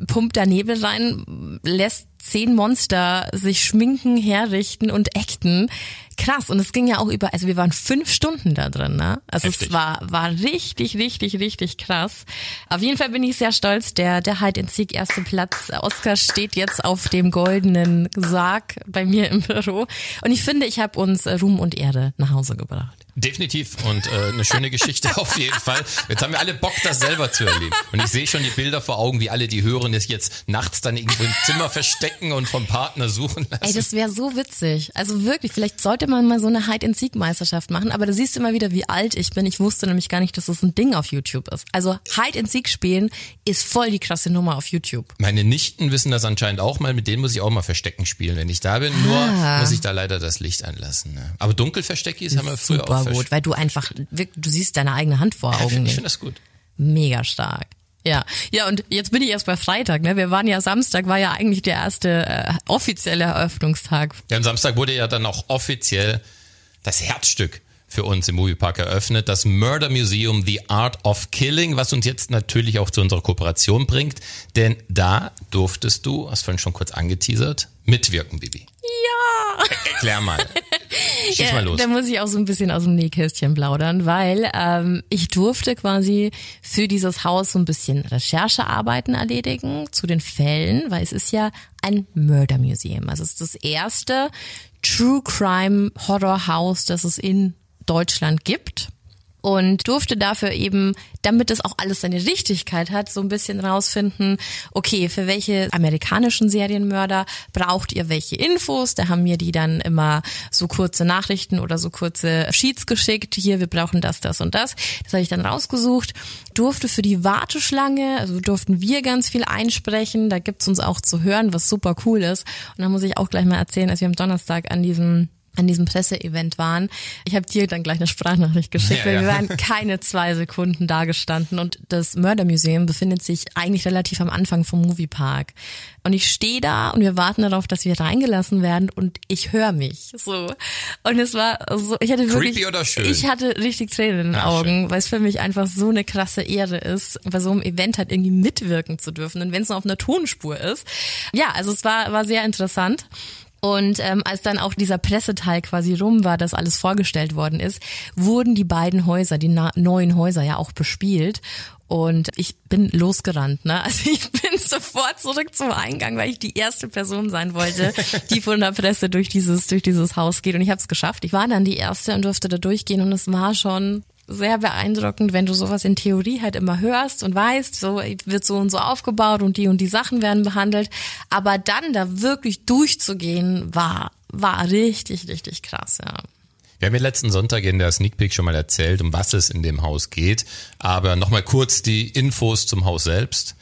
pumpt da Nebel rein, lässt zehn Monster sich schminken, herrichten und acten. Krass. Und es ging ja auch über, also wir waren fünf Stunden da drin, ne? Also Heftig. es war, war richtig, richtig, richtig krass. Auf jeden Fall bin ich sehr stolz. Der, der Hide and Seek erste Platz. Oscar steht jetzt auf dem goldenen Sarg bei mir im Büro. Und ich finde, ich habe uns Ruhm und Ehre nach Hause gebracht. Definitiv und äh, eine schöne Geschichte [laughs] auf jeden Fall. Jetzt haben wir alle Bock, das selber zu erleben. Und ich sehe schon die Bilder vor Augen, wie alle, die hören, es jetzt nachts dann irgendwo im Zimmer verstecken und vom Partner suchen lassen. Ey, das wäre so witzig. Also wirklich, vielleicht sollte man mal so eine Hide-and-Seek-Meisterschaft machen, aber da siehst du immer wieder, wie alt ich bin. Ich wusste nämlich gar nicht, dass das ein Ding auf YouTube ist. Also Hide-and-Seek spielen ist voll die krasse Nummer auf YouTube. Meine Nichten wissen das anscheinend auch mal, mit denen muss ich auch mal Verstecken spielen, wenn ich da bin. Nur Ah. muss ich da leider das Licht anlassen. Ne? Aber Dunkelversteckis haben wir früher Super gut, versteckt. weil du einfach, du siehst deine eigene Hand vor Augen ich nicht. finde das gut. Mega stark. Ja, ja, und jetzt bin ich erst bei Freitag, ne? Wir waren ja Samstag, war ja eigentlich der erste äh, offizielle Eröffnungstag. Ja, am Samstag wurde ja dann auch offiziell das Herzstück für uns im Moviepark eröffnet, das Murder Museum The Art of Killing, was uns jetzt natürlich auch zu unserer Kooperation bringt, denn da durftest du, hast vorhin schon kurz angeteasert, mitwirken, Bibi. Ja. Erklär mal. [laughs] Schieß ja, mal los. Da muss ich auch so ein bisschen aus dem Nähkästchen plaudern, weil ähm, ich durfte quasi für dieses Haus so ein bisschen Recherchearbeiten erledigen zu den Fällen, weil es ist ja ein Murder Museum. Also es ist das erste True Crime Horror House, das es in Deutschland gibt und durfte dafür eben, damit es auch alles seine Richtigkeit hat, so ein bisschen rausfinden, okay, für welche amerikanischen Serienmörder braucht ihr welche Infos? Da haben mir die dann immer so kurze Nachrichten oder so kurze Sheets geschickt. Hier, wir brauchen das, das und das. Das habe ich dann rausgesucht. Durfte für die Warteschlange, also durften wir ganz viel einsprechen. Da gibt's uns auch zu hören, was super cool ist. Und da muss ich auch gleich mal erzählen, als wir am Donnerstag an diesem an diesem Presseevent waren. Ich habe dir dann gleich eine Sprachnachricht geschickt, ja, weil ja. wir waren keine zwei Sekunden da gestanden und das Murder Museum befindet sich eigentlich relativ am Anfang vom Moviepark. Und ich stehe da und wir warten darauf, dass wir reingelassen werden und ich höre mich so. Und es war so, ich hatte wirklich, Creepy oder schön? ich hatte richtig Tränen in den ja, Augen, weil es für mich einfach so eine krasse Ehre ist, bei so einem Event halt irgendwie mitwirken zu dürfen und wenn es nur auf einer Tonspur ist. Ja, also es war, war sehr interessant. Und ähm, als dann auch dieser Presseteil quasi rum war, dass alles vorgestellt worden ist, wurden die beiden Häuser, die neuen Häuser ja auch bespielt. Und ich bin losgerannt, ne? [laughs] Also ich bin sofort zurück zum Eingang, weil ich die erste Person sein wollte, [laughs] die von der Presse durch dieses, durch dieses Haus geht. Und ich habe es geschafft. Ich war dann die erste und durfte da durchgehen und es war schon sehr beeindruckend, wenn du sowas in Theorie halt immer hörst und weißt, so wird so und so aufgebaut und die und die Sachen werden behandelt. Aber dann da wirklich durchzugehen, war, war richtig, richtig krass, ja. Wir haben ja letzten Sonntag in der Sneak Peek schon mal erzählt, um was es in dem Haus geht. Aber nochmal kurz die Infos zum Haus selbst.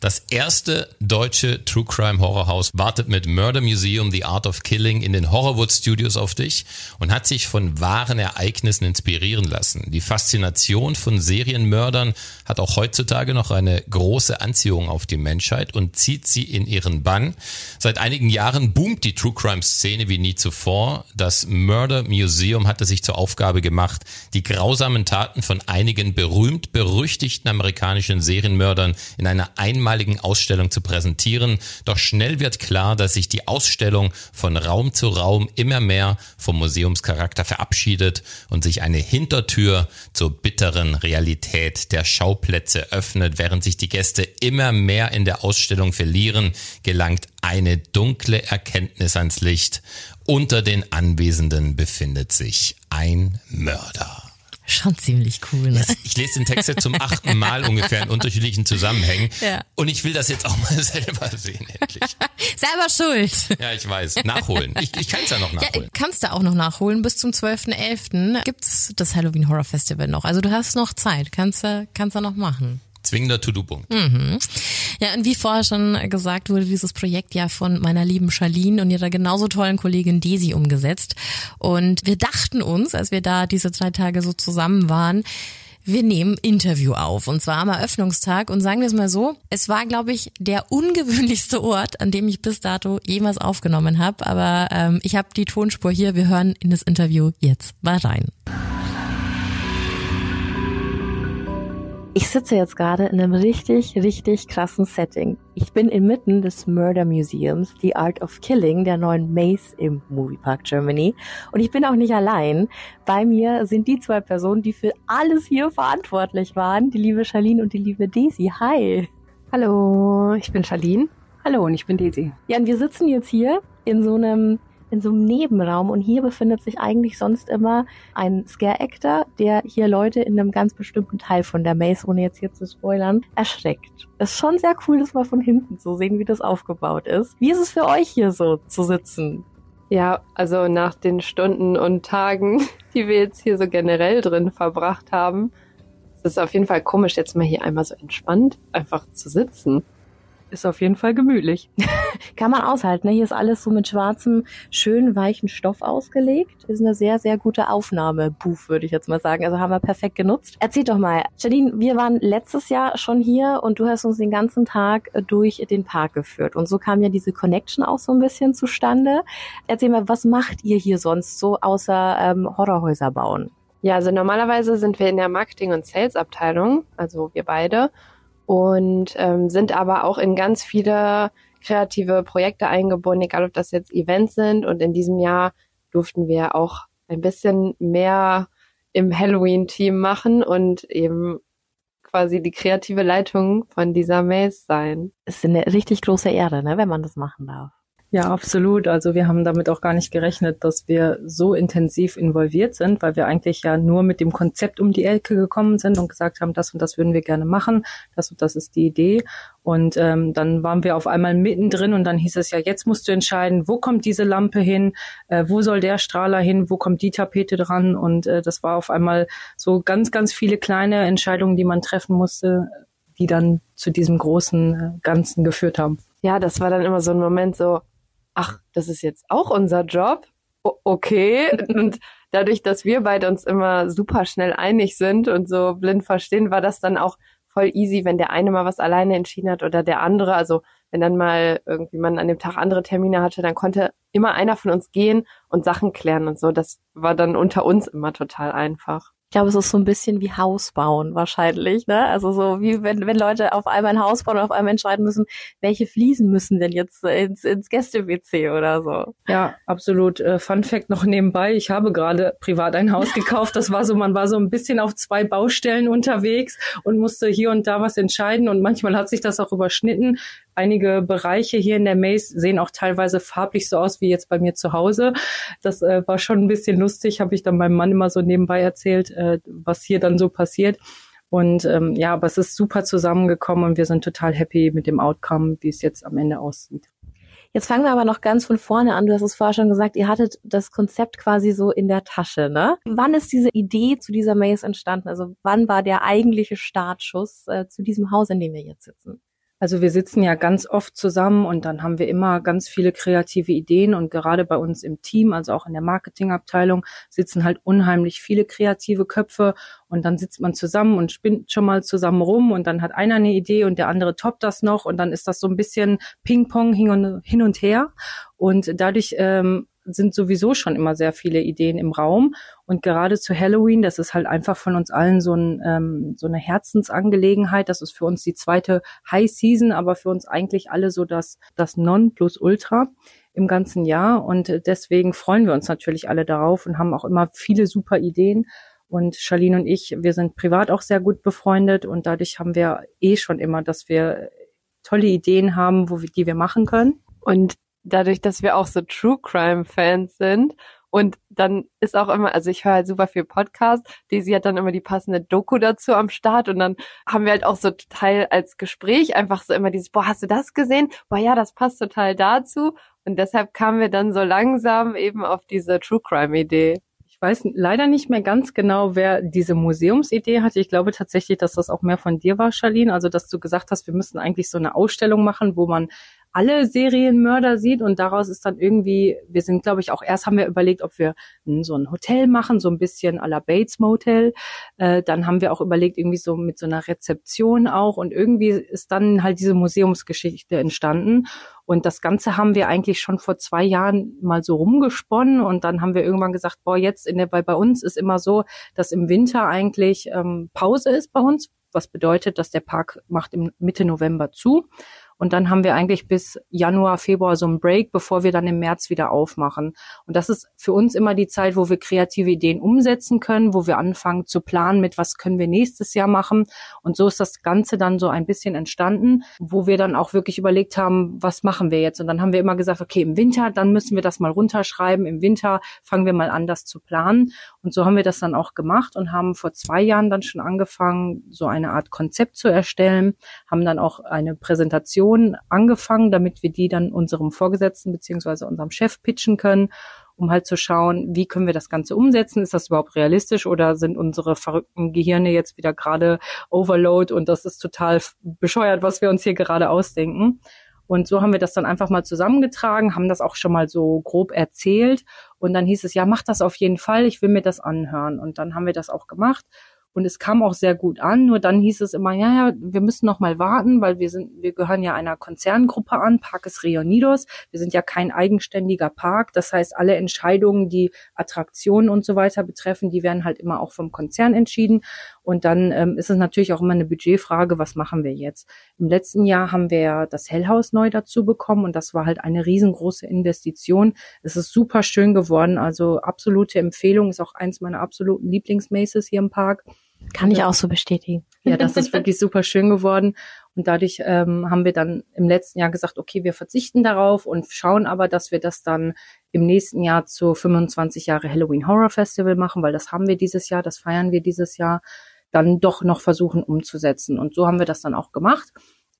Das erste deutsche True Crime Horrorhaus wartet mit Murder Museum The Art of Killing in den Horrorwood Studios auf dich und hat sich von wahren Ereignissen inspirieren lassen. Die Faszination von Serienmördern hat auch heutzutage noch eine große Anziehung auf die Menschheit und zieht sie in ihren Bann. Seit einigen Jahren boomt die True Crime Szene wie nie zuvor. Das Murder Museum hatte sich zur Aufgabe gemacht, die grausamen Taten von einigen berühmt berüchtigten amerikanischen Serienmördern in einer einmaligen einmaligen Ausstellung zu präsentieren. Doch schnell wird klar, dass sich die Ausstellung von Raum zu Raum immer mehr vom Museumscharakter verabschiedet und sich eine Hintertür zur bitteren Realität der Schauplätze öffnet. Während sich die Gäste immer mehr in der Ausstellung verlieren, gelangt eine dunkle Erkenntnis ans Licht. Unter den Anwesenden befindet sich ein Mörder. Schon ziemlich cool, ne? Ich lese den Text jetzt zum achten Mal ungefähr in unterschiedlichen Zusammenhängen. Ja. Und ich will das jetzt auch mal [laughs] selber sehen, endlich. [laughs] selber schuld. Ja, ich weiß. Nachholen. Ich, ich kann es ja noch nachholen. Ja, kannst du auch noch nachholen. Bis zum 12.11. gibt's das Halloween Horror Festival noch. Also du hast noch Zeit. Kannst du kannst du noch machen. Zwingender To-Do-Punkt. Mhm. Ja, und wie vorher schon gesagt, wurde dieses Projekt ja von meiner lieben Charlene und ihrer genauso tollen Kollegin Desi umgesetzt. Und wir dachten uns, als wir da diese drei Tage so zusammen waren, wir nehmen Interview auf und zwar am Eröffnungstag und sagen wir es mal so, es war glaube ich der ungewöhnlichste Ort, an dem ich bis dato jemals aufgenommen habe, aber ähm, ich habe die Tonspur hier, wir hören in das Interview jetzt mal rein. Ich sitze jetzt gerade in einem richtig, richtig krassen Setting. Ich bin inmitten des Murder Museums, The Art of Killing, der neuen Maze im Moviepark Germany. Und ich bin auch nicht allein. Bei mir sind die zwei Personen, die für alles hier verantwortlich waren. Die liebe Charlene und die liebe Daisy. Hi. Hallo, ich bin Charlene. Hallo und ich bin Daisy. Ja, und wir sitzen jetzt hier in so einem in so einem Nebenraum und hier befindet sich eigentlich sonst immer ein Scare Actor, der hier Leute in einem ganz bestimmten Teil von der Maze, ohne jetzt hier zu spoilern, erschreckt. Es ist schon sehr cool, das mal von hinten zu sehen, wie das aufgebaut ist. Wie ist es für euch hier so zu sitzen? Ja, also nach den Stunden und Tagen, [laughs] die wir jetzt hier so generell drin verbracht haben, ist es auf jeden Fall komisch, jetzt mal hier einmal so entspannt einfach zu sitzen. Ist auf jeden Fall gemütlich. [laughs] Kann man aushalten. Ne? Hier ist alles so mit schwarzem, schön weichen Stoff ausgelegt. Ist eine sehr, sehr gute Aufnahme-Booth, würde ich jetzt mal sagen. Also haben wir perfekt genutzt. Erzähl doch mal, Janine, wir waren letztes Jahr schon hier und du hast uns den ganzen Tag durch den Park geführt. Und so kam ja diese Connection auch so ein bisschen zustande. Erzähl mal, was macht ihr hier sonst so außer ähm, Horrorhäuser bauen? Ja, also normalerweise sind wir in der Marketing- und Sales-Abteilung, also wir beide und ähm, sind aber auch in ganz viele kreative Projekte eingebunden, egal ob das jetzt Events sind. Und in diesem Jahr durften wir auch ein bisschen mehr im Halloween-Team machen und eben quasi die kreative Leitung von dieser Maze sein. ist eine richtig große Ehre, ne, wenn man das machen darf. Ja, absolut. Also wir haben damit auch gar nicht gerechnet, dass wir so intensiv involviert sind, weil wir eigentlich ja nur mit dem Konzept um die Ecke gekommen sind und gesagt haben, das und das würden wir gerne machen, das und das ist die Idee. Und ähm, dann waren wir auf einmal mittendrin und dann hieß es ja, jetzt musst du entscheiden, wo kommt diese Lampe hin, äh, wo soll der Strahler hin, wo kommt die Tapete dran. Und äh, das war auf einmal so ganz, ganz viele kleine Entscheidungen, die man treffen musste, die dann zu diesem großen äh, Ganzen geführt haben. Ja, das war dann immer so ein Moment so, ach, das ist jetzt auch unser Job? O okay. [laughs] Und dadurch, dass wir beide uns immer super schnell einig sind und so blind verstehen, war das dann auch voll easy, wenn der eine mal was alleine entschieden hat oder der andere. Also wenn dann mal irgendwie man an dem Tag andere Termine hatte, dann konnte immer einer von uns gehen und Sachen klären und so. Das war dann unter uns immer total einfach. Ich glaube, es ist so ein bisschen wie Haus bauen wahrscheinlich, ne? Also so wie wenn, wenn Leute auf einmal ein Haus bauen und auf einmal entscheiden müssen, welche Fliesen müssen denn jetzt ins, ins Gäste-WC oder so. Ja, absolut. Äh, Fun Fact noch nebenbei. Ich habe gerade privat ein Haus [laughs] gekauft. Das war so, man war so ein bisschen auf zwei Baustellen unterwegs und musste hier und da was entscheiden und manchmal hat sich das auch überschnitten. Einige Bereiche hier in der Maze sehen auch teilweise farblich so aus wie jetzt bei mir zu Hause. Das äh, war schon ein bisschen lustig, habe ich dann meinem Mann immer so nebenbei erzählt, äh, was hier dann so passiert. Und ähm, ja, aber es ist super zusammengekommen und wir sind total happy mit dem Outcome, wie es jetzt am Ende aussieht. Jetzt fangen wir aber noch ganz von vorne an. Du hast es vorher schon gesagt, ihr hattet das Konzept quasi so in der Tasche, ne? Wann ist diese Idee zu dieser Maze entstanden? Also wann war der eigentliche Startschuss äh, zu diesem Haus, in dem wir jetzt sitzen? Also wir sitzen ja ganz oft zusammen und dann haben wir immer ganz viele kreative Ideen und gerade bei uns im Team, also auch in der Marketingabteilung, sitzen halt unheimlich viele kreative Köpfe und dann sitzt man zusammen und spinnt schon mal zusammen rum und dann hat einer eine Idee und der andere toppt das noch und dann ist das so ein bisschen Ping-Pong hin und her. Und dadurch ähm, sind sowieso schon immer sehr viele Ideen im Raum. Und gerade zu Halloween, das ist halt einfach von uns allen so, ein, ähm, so eine Herzensangelegenheit. Das ist für uns die zweite High Season, aber für uns eigentlich alle so das, das Non plus Ultra im ganzen Jahr. Und deswegen freuen wir uns natürlich alle darauf und haben auch immer viele super Ideen. Und Charlene und ich, wir sind privat auch sehr gut befreundet und dadurch haben wir eh schon immer, dass wir tolle Ideen haben, wo wir, die wir machen können. Und dadurch, dass wir auch so True Crime Fans sind und dann ist auch immer, also ich höre halt super viel Podcast. Daisy hat dann immer die passende Doku dazu am Start und dann haben wir halt auch so total als Gespräch einfach so immer dieses, boah, hast du das gesehen? Boah, ja, das passt total dazu. Und deshalb kamen wir dann so langsam eben auf diese True Crime Idee. Ich weiß leider nicht mehr ganz genau, wer diese Museumsidee hatte. Ich glaube tatsächlich, dass das auch mehr von dir war, Charlene. Also, dass du gesagt hast, wir müssen eigentlich so eine Ausstellung machen, wo man alle Serienmörder sieht und daraus ist dann irgendwie, wir sind glaube ich auch erst haben wir überlegt, ob wir so ein Hotel machen, so ein bisschen à la Bates Motel. Äh, dann haben wir auch überlegt, irgendwie so mit so einer Rezeption auch und irgendwie ist dann halt diese Museumsgeschichte entstanden. Und das Ganze haben wir eigentlich schon vor zwei Jahren mal so rumgesponnen und dann haben wir irgendwann gesagt, boah, jetzt in der, weil bei uns ist immer so, dass im Winter eigentlich ähm, Pause ist bei uns, was bedeutet, dass der Park macht im Mitte November zu. Und dann haben wir eigentlich bis Januar, Februar so einen Break, bevor wir dann im März wieder aufmachen. Und das ist für uns immer die Zeit, wo wir kreative Ideen umsetzen können, wo wir anfangen zu planen, mit was können wir nächstes Jahr machen. Und so ist das Ganze dann so ein bisschen entstanden, wo wir dann auch wirklich überlegt haben, was machen wir jetzt? Und dann haben wir immer gesagt, okay, im Winter, dann müssen wir das mal runterschreiben. Im Winter fangen wir mal an, das zu planen. Und so haben wir das dann auch gemacht und haben vor zwei Jahren dann schon angefangen, so eine Art Konzept zu erstellen, haben dann auch eine Präsentation Präsentation angefangen, damit wir die dann unserem Vorgesetzten beziehungsweise unserem Chef pitchen können, um halt zu schauen, wie können wir das Ganze umsetzen? Ist das überhaupt realistisch oder sind unsere verrückten Gehirne jetzt wieder gerade Overload und das ist total bescheuert, was wir uns hier gerade ausdenken? Und so haben wir das dann einfach mal zusammengetragen, haben das auch schon mal so grob erzählt. Und dann hieß es, ja, mach das auf jeden Fall, ich will mir das anhören. Und dann haben wir das auch gemacht und es kam auch sehr gut an. Nur dann hieß es immer, ja, ja, wir müssen noch mal warten, weil wir sind, wir gehören ja einer Konzerngruppe an, Parques Reunidos. Wir sind ja kein eigenständiger Park. Das heißt, alle Entscheidungen, die Attraktionen und so weiter betreffen, die werden halt immer auch vom Konzern entschieden. Und dann ähm, ist es natürlich auch immer eine Budgetfrage, was machen wir jetzt? Im letzten Jahr haben wir das Hellhaus neu dazu bekommen und das war halt eine riesengroße Investition. Es ist super schön geworden, also absolute Empfehlung, ist auch eins meiner absoluten Lieblingsmaces hier im Park. Kann ich auch so bestätigen. Ja, das ist wirklich super schön geworden. Und dadurch ähm, haben wir dann im letzten Jahr gesagt, okay, wir verzichten darauf und schauen aber, dass wir das dann im nächsten Jahr zu 25 Jahre Halloween Horror Festival machen, weil das haben wir dieses Jahr, das feiern wir dieses Jahr, dann doch noch versuchen umzusetzen. Und so haben wir das dann auch gemacht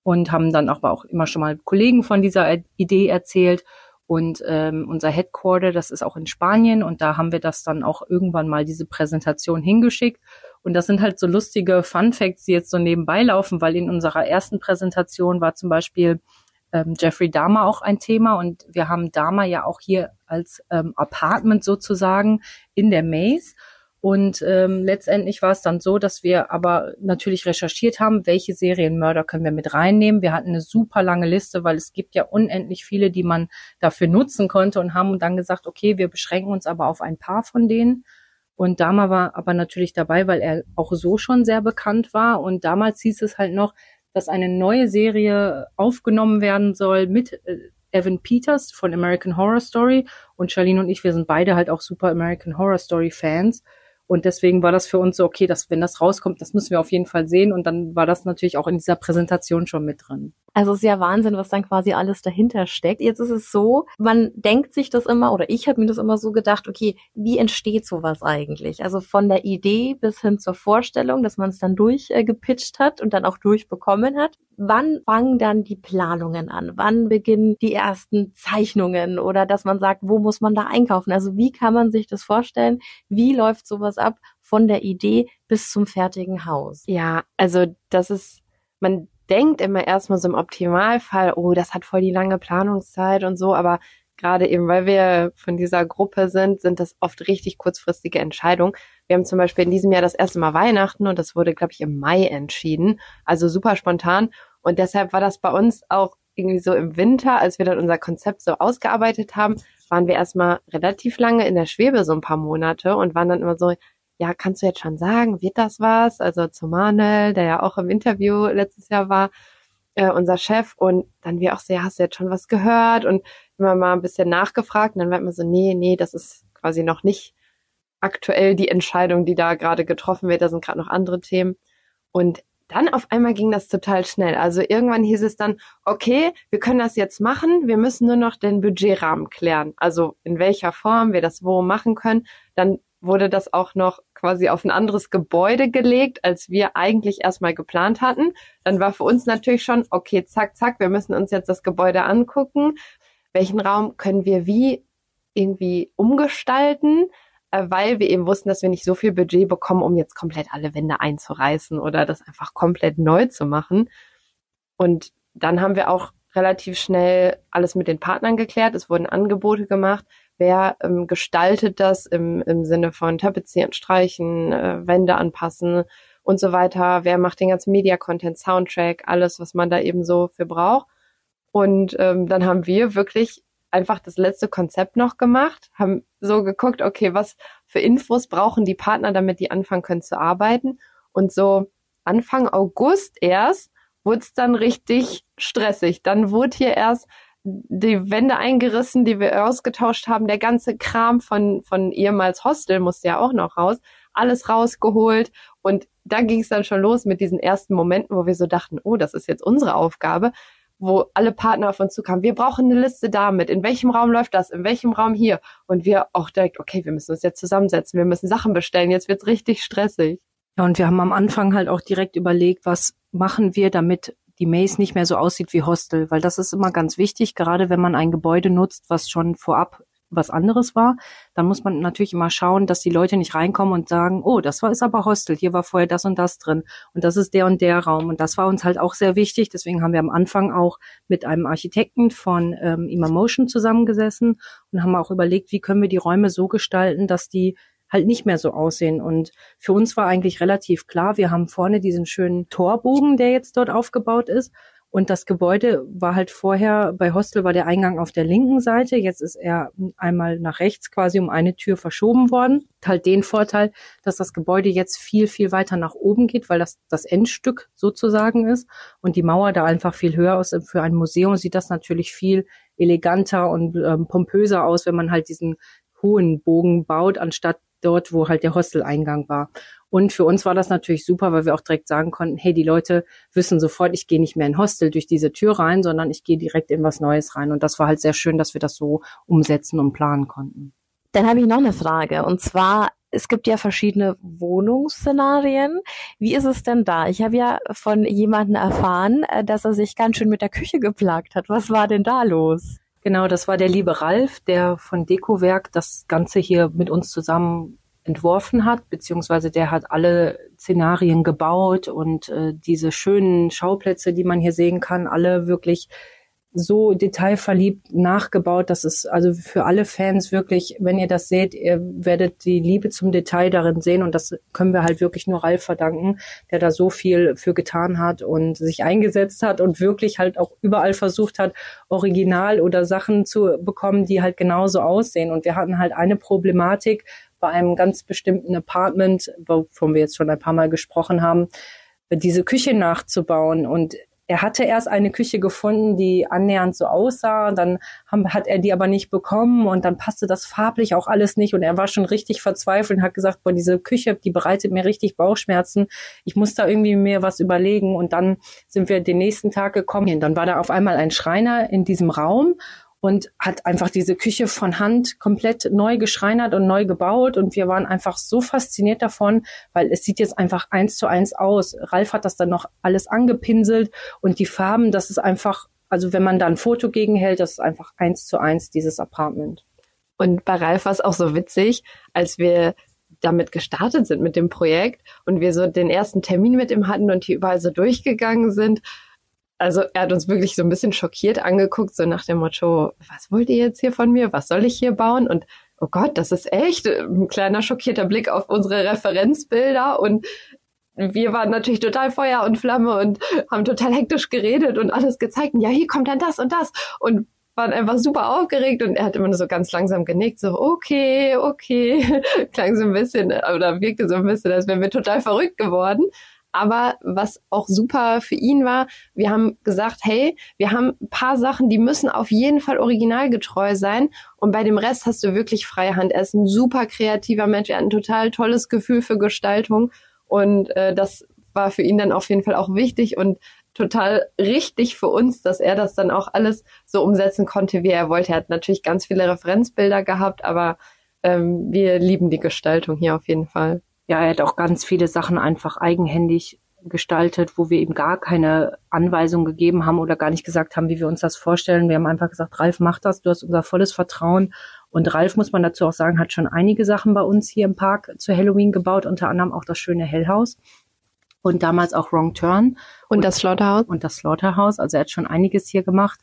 und haben dann aber auch immer schon mal Kollegen von dieser Idee erzählt. Und ähm, unser Headquarter, das ist auch in Spanien und da haben wir das dann auch irgendwann mal diese Präsentation hingeschickt. Und das sind halt so lustige Fun Facts, die jetzt so nebenbei laufen, weil in unserer ersten Präsentation war zum Beispiel ähm, Jeffrey Dahmer auch ein Thema und wir haben Dahmer ja auch hier als ähm, Apartment sozusagen in der Maze. Und ähm, letztendlich war es dann so, dass wir aber natürlich recherchiert haben, welche Serienmörder können wir mit reinnehmen. Wir hatten eine super lange Liste, weil es gibt ja unendlich viele, die man dafür nutzen konnte und haben dann gesagt, okay, wir beschränken uns aber auf ein paar von denen. Und Dama war aber natürlich dabei, weil er auch so schon sehr bekannt war. Und damals hieß es halt noch, dass eine neue Serie aufgenommen werden soll mit äh, Evan Peters von American Horror Story. Und Charlene und ich, wir sind beide halt auch super American Horror Story Fans. Und deswegen war das für uns so, okay, dass wenn das rauskommt, das müssen wir auf jeden Fall sehen. Und dann war das natürlich auch in dieser Präsentation schon mit drin. Also es ist ja Wahnsinn, was dann quasi alles dahinter steckt. Jetzt ist es so, man denkt sich das immer, oder ich habe mir das immer so gedacht, okay, wie entsteht sowas eigentlich? Also von der Idee bis hin zur Vorstellung, dass man es dann durchgepitcht hat und dann auch durchbekommen hat. Wann fangen dann die Planungen an? Wann beginnen die ersten Zeichnungen oder dass man sagt, wo muss man da einkaufen? Also wie kann man sich das vorstellen? Wie läuft sowas ab von der Idee bis zum fertigen Haus? Ja, also das ist, man denkt immer erstmal so im Optimalfall, oh, das hat voll die lange Planungszeit und so, aber gerade eben, weil wir von dieser Gruppe sind, sind das oft richtig kurzfristige Entscheidungen. Wir haben zum Beispiel in diesem Jahr das erste Mal Weihnachten und das wurde, glaube ich, im Mai entschieden. Also super spontan. Und deshalb war das bei uns auch irgendwie so im Winter, als wir dann unser Konzept so ausgearbeitet haben, waren wir erstmal relativ lange in der Schwebe, so ein paar Monate und waren dann immer so, ja, kannst du jetzt schon sagen, wird das was? Also zu Manuel, der ja auch im Interview letztes Jahr war, äh, unser Chef. Und dann wir auch so, ja, hast du jetzt schon was gehört? Und immer mal ein bisschen nachgefragt. Und dann war immer so, nee, nee, das ist quasi noch nicht aktuell die Entscheidung, die da gerade getroffen wird. Da sind gerade noch andere Themen. Und dann auf einmal ging das total schnell. Also irgendwann hieß es dann, okay, wir können das jetzt machen, wir müssen nur noch den Budgetrahmen klären. Also in welcher Form wir das wo machen können. Dann wurde das auch noch quasi auf ein anderes Gebäude gelegt, als wir eigentlich erstmal geplant hatten. Dann war für uns natürlich schon, okay, zack, zack, wir müssen uns jetzt das Gebäude angucken. Welchen Raum können wir wie irgendwie umgestalten? Äh, weil wir eben wussten, dass wir nicht so viel Budget bekommen, um jetzt komplett alle Wände einzureißen oder das einfach komplett neu zu machen. Und dann haben wir auch relativ schnell alles mit den Partnern geklärt. Es wurden Angebote gemacht. Wer ähm, gestaltet das im, im Sinne von tapezieren, streichen, äh, Wände anpassen und so weiter? Wer macht den ganzen Media-Content, Soundtrack, alles, was man da eben so für braucht? Und ähm, dann haben wir wirklich einfach das letzte Konzept noch gemacht, haben so geguckt, okay, was für Infos brauchen die Partner, damit die anfangen können zu arbeiten. Und so Anfang August erst wurde es dann richtig stressig. Dann wurde hier erst die Wände eingerissen, die wir ausgetauscht haben, der ganze Kram von, von ehemals Hostel musste ja auch noch raus, alles rausgeholt. Und da ging es dann schon los mit diesen ersten Momenten, wo wir so dachten, oh, das ist jetzt unsere Aufgabe, wo alle Partner auf uns zukamen, wir brauchen eine Liste damit, in welchem Raum läuft das, in welchem Raum hier? Und wir auch direkt, okay, wir müssen uns jetzt zusammensetzen, wir müssen Sachen bestellen, jetzt wird's richtig stressig. Ja, und wir haben am Anfang halt auch direkt überlegt, was machen wir, damit die Maze nicht mehr so aussieht wie Hostel, weil das ist immer ganz wichtig, gerade wenn man ein Gebäude nutzt, was schon vorab was anderes war, dann muss man natürlich immer schauen, dass die Leute nicht reinkommen und sagen, oh, das war ist aber Hostel, hier war vorher das und das drin und das ist der und der Raum und das war uns halt auch sehr wichtig. Deswegen haben wir am Anfang auch mit einem Architekten von ähm, Emotion zusammengesessen und haben auch überlegt, wie können wir die Räume so gestalten, dass die halt nicht mehr so aussehen. Und für uns war eigentlich relativ klar, wir haben vorne diesen schönen Torbogen, der jetzt dort aufgebaut ist. Und das Gebäude war halt vorher, bei Hostel war der Eingang auf der linken Seite. Jetzt ist er einmal nach rechts quasi um eine Tür verschoben worden. Halt den Vorteil, dass das Gebäude jetzt viel, viel weiter nach oben geht, weil das das Endstück sozusagen ist. Und die Mauer da einfach viel höher ist. Für ein Museum sieht das natürlich viel eleganter und ähm, pompöser aus, wenn man halt diesen hohen Bogen baut, anstatt dort, wo halt der Hosteleingang war. Und für uns war das natürlich super, weil wir auch direkt sagen konnten, hey, die Leute wissen sofort, ich gehe nicht mehr in Hostel durch diese Tür rein, sondern ich gehe direkt in was Neues rein. Und das war halt sehr schön, dass wir das so umsetzen und planen konnten. Dann habe ich noch eine Frage. Und zwar, es gibt ja verschiedene Wohnungsszenarien. Wie ist es denn da? Ich habe ja von jemandem erfahren, äh, dass er sich ganz schön mit der Küche geplagt hat. Was war denn da los? Genau, das war der liebe Ralf, der von Dekowerk das Ganze hier mit uns zusammen entworfen hat, beziehungsweise der hat alle Szenarien gebaut und äh, diese schönen Schauplätze, die man hier sehen kann, alle wirklich so detailverliebt nachgebaut, dass es also für alle Fans wirklich, wenn ihr das seht, ihr werdet die Liebe zum Detail darin sehen und das können wir halt wirklich nur Ralf verdanken, der da so viel für getan hat und sich eingesetzt hat und wirklich halt auch überall versucht hat, Original oder Sachen zu bekommen, die halt genauso aussehen. Und wir hatten halt eine Problematik bei einem ganz bestimmten Apartment, wovon wir jetzt schon ein paar Mal gesprochen haben, diese Küche nachzubauen. Und er hatte erst eine Küche gefunden, die annähernd so aussah, dann hat er die aber nicht bekommen. Und dann passte das farblich auch alles nicht. Und er war schon richtig verzweifelt und hat gesagt, boah, diese Küche, die bereitet mir richtig Bauchschmerzen. Ich muss da irgendwie mir was überlegen. Und dann sind wir den nächsten Tag gekommen. Und dann war da auf einmal ein Schreiner in diesem Raum und hat einfach diese Küche von Hand komplett neu geschreinert und neu gebaut. Und wir waren einfach so fasziniert davon, weil es sieht jetzt einfach eins zu eins aus. Ralf hat das dann noch alles angepinselt und die Farben, das ist einfach, also wenn man da ein Foto gegenhält, das ist einfach eins zu eins dieses Apartment. Und bei Ralf war es auch so witzig, als wir damit gestartet sind mit dem Projekt und wir so den ersten Termin mit ihm hatten und hier überall so durchgegangen sind also er hat uns wirklich so ein bisschen schockiert angeguckt, so nach dem Motto, was wollt ihr jetzt hier von mir? Was soll ich hier bauen? Und oh Gott, das ist echt ein kleiner schockierter Blick auf unsere Referenzbilder und wir waren natürlich total Feuer und Flamme und haben total hektisch geredet und alles gezeigt. Und ja, hier kommt dann das und das und waren einfach super aufgeregt und er hat immer nur so ganz langsam genickt, so okay, okay, [laughs] klang so ein bisschen oder wirkte so ein bisschen, als wären wir total verrückt geworden. Aber was auch super für ihn war, wir haben gesagt, hey, wir haben ein paar Sachen, die müssen auf jeden Fall originalgetreu sein. Und bei dem Rest hast du wirklich freie Hand. Er ist ein super kreativer Mensch. Er hat ein total tolles Gefühl für Gestaltung. Und äh, das war für ihn dann auf jeden Fall auch wichtig und total richtig für uns, dass er das dann auch alles so umsetzen konnte, wie er wollte. Er hat natürlich ganz viele Referenzbilder gehabt, aber ähm, wir lieben die Gestaltung hier auf jeden Fall ja, er hat auch ganz viele Sachen einfach eigenhändig gestaltet, wo wir ihm gar keine Anweisung gegeben haben oder gar nicht gesagt haben, wie wir uns das vorstellen. Wir haben einfach gesagt, Ralf, mach das, du hast unser volles Vertrauen. Und Ralf, muss man dazu auch sagen, hat schon einige Sachen bei uns hier im Park zu Halloween gebaut, unter anderem auch das schöne Hellhaus und damals auch Wrong Turn. Und, und das Slaughterhouse. Und das Slaughterhouse. Also er hat schon einiges hier gemacht.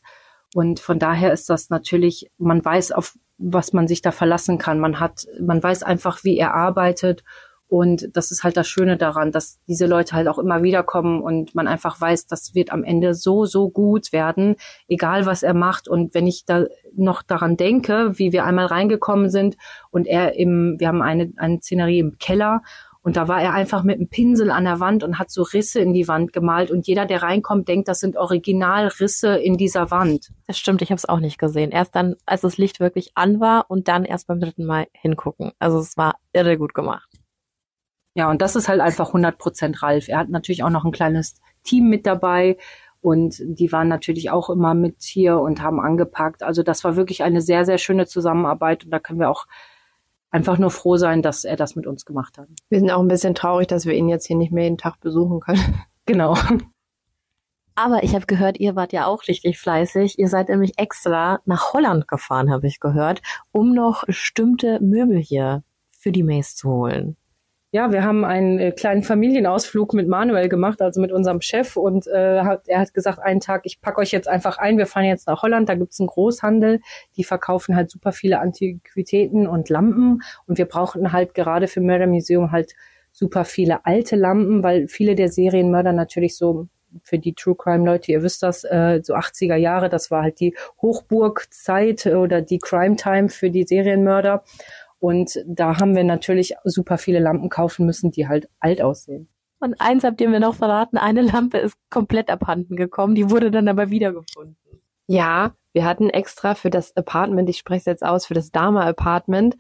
Und von daher ist das natürlich, man weiß, auf was man sich da verlassen kann. Man hat, man weiß einfach, wie er arbeitet und das ist halt das Schöne daran, dass diese Leute halt auch immer wieder kommen und man einfach weiß, das wird am Ende so, so gut werden, egal was er macht. Und wenn ich da noch daran denke, wie wir einmal reingekommen sind und er im, wir haben eine, eine Szenerie im Keller und da war er einfach mit einem Pinsel an der Wand und hat so Risse in die Wand gemalt. Und jeder, der reinkommt, denkt, das sind Originalrisse in dieser Wand. Das stimmt, ich habe es auch nicht gesehen. Erst dann, als das Licht wirklich an war und dann erst beim dritten Mal hingucken. Also es war irre gut gemacht. Ja, und das ist halt einfach 100 Prozent Ralf. Er hat natürlich auch noch ein kleines Team mit dabei und die waren natürlich auch immer mit hier und haben angepackt. Also das war wirklich eine sehr, sehr schöne Zusammenarbeit und da können wir auch einfach nur froh sein, dass er das mit uns gemacht hat. Wir sind auch ein bisschen traurig, dass wir ihn jetzt hier nicht mehr jeden Tag besuchen können. [laughs] Genau. Aber ich habe gehört, ihr wart ja auch richtig fleißig. Ihr seid nämlich extra nach Holland gefahren, habe ich gehört, um noch bestimmte Möbel hier für die Maze zu holen. Ja, wir haben einen äh, kleinen Familienausflug mit Manuel gemacht, also mit unserem Chef. Und äh, hat, er hat gesagt, einen Tag, ich pack euch jetzt einfach ein, wir fahren jetzt nach Holland, da gibt's einen Großhandel, die verkaufen halt super viele Antiquitäten und Lampen. Und wir brauchten halt gerade für Murder Museum halt super viele alte Lampen, weil viele der Serienmörder natürlich so für die True Crime Leute, ihr wisst das, äh, so 80er Jahre, das war halt die Hochburgzeit oder die Crime Time für die Serienmörder. Und da haben wir natürlich super viele Lampen kaufen müssen, die halt alt aussehen. Und eins habt ihr mir noch verraten, eine Lampe ist komplett abhanden gekommen, die wurde dann aber wiedergefunden. Ja, wir hatten extra für das Apartment, ich spreche es jetzt aus, für das Dama Apartment,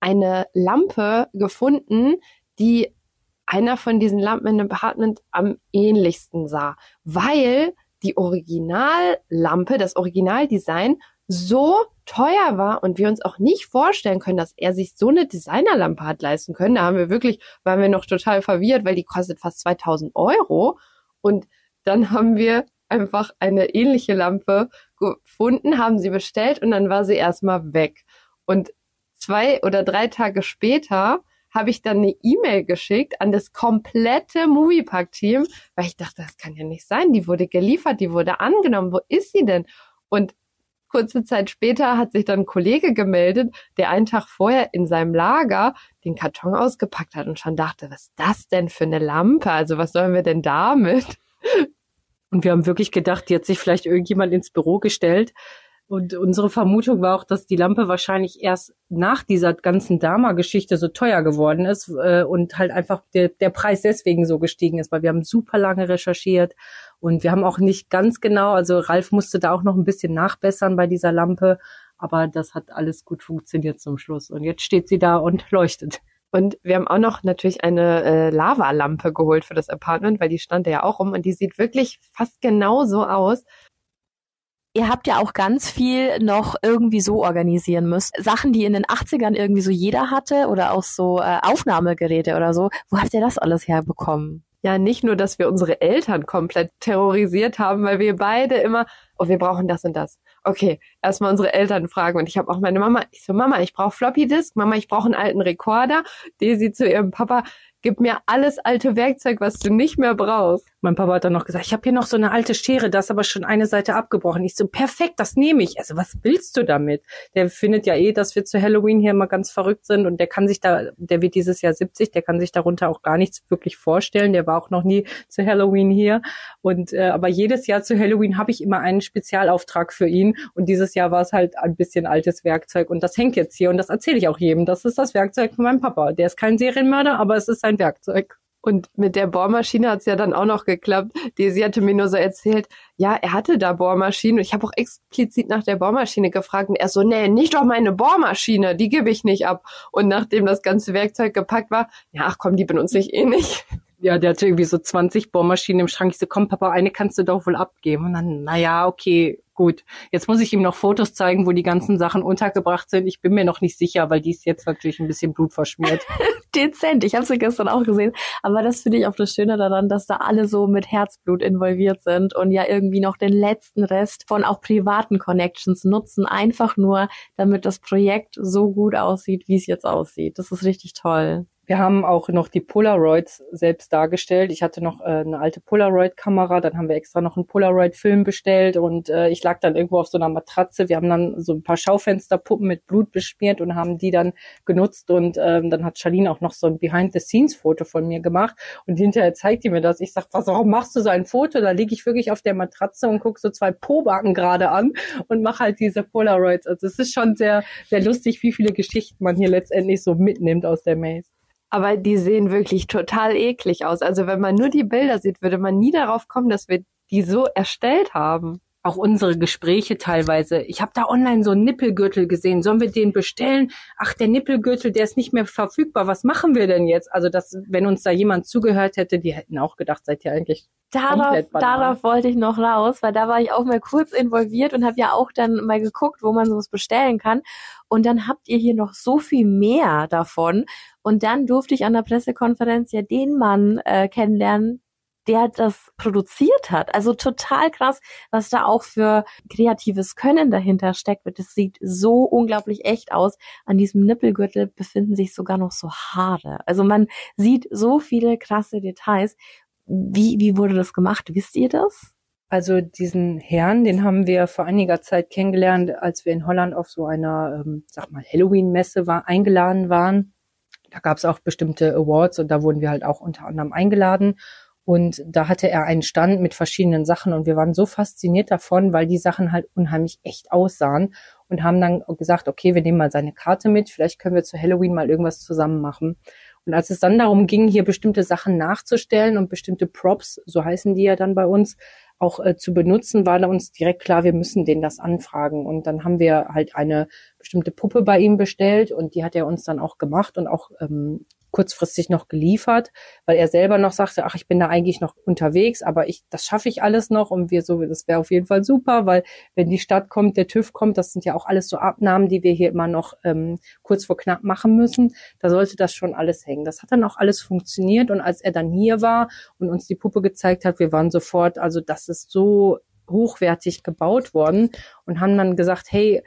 eine Lampe gefunden, die einer von diesen Lampen dem Apartment am ähnlichsten sah, weil die Originallampe, das Originaldesign so teuer war und wir uns auch nicht vorstellen können, dass er sich so eine Designerlampe hat leisten können. Da haben wir wirklich, waren wir noch total verwirrt, weil die kostet fast 2000 Euro. Und dann haben wir einfach eine ähnliche Lampe gefunden, haben sie bestellt und dann war sie erstmal weg. Und zwei oder drei Tage später habe ich dann eine E-Mail geschickt an das komplette Moviepark-Team, weil ich dachte, das kann ja nicht sein. Die wurde geliefert, die wurde angenommen. Wo ist sie denn? Und kurze Zeit später hat sich dann ein Kollege gemeldet, der einen Tag vorher in seinem Lager den Karton ausgepackt hat und schon dachte, was ist das denn für eine Lampe? Also was sollen wir denn damit? Und wir haben wirklich gedacht, die hat sich vielleicht irgendjemand ins Büro gestellt. Und unsere Vermutung war auch, dass die Lampe wahrscheinlich erst nach dieser ganzen Dama-Geschichte so teuer geworden ist äh, und halt einfach der, der Preis deswegen so gestiegen ist, weil wir haben super lange recherchiert und wir haben auch nicht ganz genau, also Ralf musste da auch noch ein bisschen nachbessern bei dieser Lampe, aber das hat alles gut funktioniert zum Schluss. Und jetzt steht sie da und [laughs] leuchtet. Und wir haben auch noch natürlich eine äh, Lavalampe geholt für das Apartment, weil die stand ja auch rum und die sieht wirklich fast genauso aus. Ihr habt ja auch ganz viel noch irgendwie so organisieren müssen. Sachen, die in den 80ern irgendwie so jeder hatte oder auch so äh, Aufnahmegeräte oder so. Wo habt ihr das alles herbekommen? ja nicht nur, dass wir unsere Eltern komplett terrorisiert haben, weil wir beide immer, oh, wir brauchen das und das. Okay, erstmal unsere Eltern fragen. Und ich habe auch meine Mama, ich so, Mama, ich brauche Floppy Disk, Mama, ich brauche einen alten Rekorder. Sie zu ihrem Papa, gib mir alles alte Werkzeug, was du nicht mehr brauchst. Mein Papa hat dann noch gesagt, ich habe hier noch so eine alte Schere, da ist aber schon eine Seite abgebrochen. Ich so, perfekt, das nehme ich. Also was willst du damit? Der findet ja eh, dass wir zu Halloween hier mal ganz verrückt sind und der kann sich da, der wird dieses Jahr 70, der kann sich darunter auch gar nichts wirklich vorstellen. Der war auch noch nie zu Halloween hier. Und äh, aber jedes Jahr zu Halloween habe ich immer einen Spezialauftrag für ihn. Und dieses Jahr war es halt ein bisschen altes Werkzeug. Und das hängt jetzt hier und das erzähle ich auch jedem. Das ist das Werkzeug von meinem Papa. Der ist kein Serienmörder, aber es ist sein Werkzeug. Und mit der Bohrmaschine hat's ja dann auch noch geklappt. Sie hatte mir nur so erzählt, ja, er hatte da Bohrmaschinen. Und ich habe auch explizit nach der Bohrmaschine gefragt. Und er so, nee, nicht doch meine Bohrmaschine, die gebe ich nicht ab. Und nachdem das ganze Werkzeug gepackt war, ja, ach komm, die benutze ich eh nicht. Ja, der hatte irgendwie so 20 Bohrmaschinen im Schrank. Ich so, komm, Papa, eine kannst du doch wohl abgeben. Und dann, naja, okay, gut. Jetzt muss ich ihm noch Fotos zeigen, wo die ganzen Sachen untergebracht sind. Ich bin mir noch nicht sicher, weil die ist jetzt natürlich ein bisschen blutverschmiert. [laughs] Dezent. Ich habe sie gestern auch gesehen. Aber das finde ich auch das Schöne daran, dass da alle so mit Herzblut involviert sind und ja irgendwie noch den letzten Rest von auch privaten Connections nutzen. Einfach nur, damit das Projekt so gut aussieht, wie es jetzt aussieht. Das ist richtig toll. Wir haben auch noch die Polaroids selbst dargestellt. Ich hatte noch äh, eine alte Polaroid-Kamera, dann haben wir extra noch einen Polaroid-Film bestellt und äh, ich lag dann irgendwo auf so einer Matratze. Wir haben dann so ein paar Schaufensterpuppen mit Blut beschmiert und haben die dann genutzt und ähm, dann hat Charlene auch noch so ein Behind-the-Scenes-Foto von mir gemacht und hinterher zeigt die mir das. Ich sag, was, warum machst du so ein Foto? Da liege ich wirklich auf der Matratze und guck so zwei Pobacken gerade an und mache halt diese Polaroids. Also es ist schon sehr, sehr lustig, wie viele Geschichten man hier letztendlich so mitnimmt aus der Maze aber die sehen wirklich total eklig aus. Also wenn man nur die Bilder sieht, würde man nie darauf kommen, dass wir die so erstellt haben. Auch unsere Gespräche teilweise. Ich habe da online so einen Nippelgürtel gesehen. Sollen wir den bestellen? Ach, der Nippelgürtel, der ist nicht mehr verfügbar. Was machen wir denn jetzt? Also, dass, wenn uns da jemand zugehört hätte, die hätten auch gedacht, seid ihr eigentlich darauf, darauf wollte ich noch raus, weil da war ich auch mal kurz involviert und habe ja auch dann mal geguckt, wo man sowas bestellen kann. Und dann habt ihr hier noch so viel mehr davon. Und dann durfte ich an der Pressekonferenz ja den Mann äh, kennenlernen, der das produziert hat. Also total krass, was da auch für kreatives Können dahinter steckt. Das sieht so unglaublich echt aus. An diesem Nippelgürtel befinden sich sogar noch so Haare. Also man sieht so viele krasse Details. Wie, wie wurde das gemacht? Wisst ihr das? Also diesen Herrn, den haben wir vor einiger Zeit kennengelernt, als wir in Holland auf so einer, ähm, sag mal, Halloween-Messe war, eingeladen waren. Da gab es auch bestimmte Awards und da wurden wir halt auch unter anderem eingeladen. Und da hatte er einen Stand mit verschiedenen Sachen und wir waren so fasziniert davon, weil die Sachen halt unheimlich echt aussahen und haben dann gesagt, okay, wir nehmen mal seine Karte mit, vielleicht können wir zu Halloween mal irgendwas zusammen machen. Und als es dann darum ging, hier bestimmte Sachen nachzustellen und bestimmte Props, so heißen die ja dann bei uns, auch äh, zu benutzen, war da uns direkt klar, wir müssen den das anfragen. Und dann haben wir halt eine bestimmte Puppe bei ihm bestellt und die hat er uns dann auch gemacht und auch ähm, kurzfristig noch geliefert, weil er selber noch sagte, ach, ich bin da eigentlich noch unterwegs, aber ich, das schaffe ich alles noch und wir so, das wäre auf jeden Fall super, weil wenn die Stadt kommt, der TÜV kommt, das sind ja auch alles so Abnahmen, die wir hier immer noch ähm, kurz vor knapp machen müssen. Da sollte das schon alles hängen. Das hat dann auch alles funktioniert und als er dann hier war und uns die Puppe gezeigt hat, wir waren sofort, also das ist so hochwertig gebaut worden und haben dann gesagt, hey,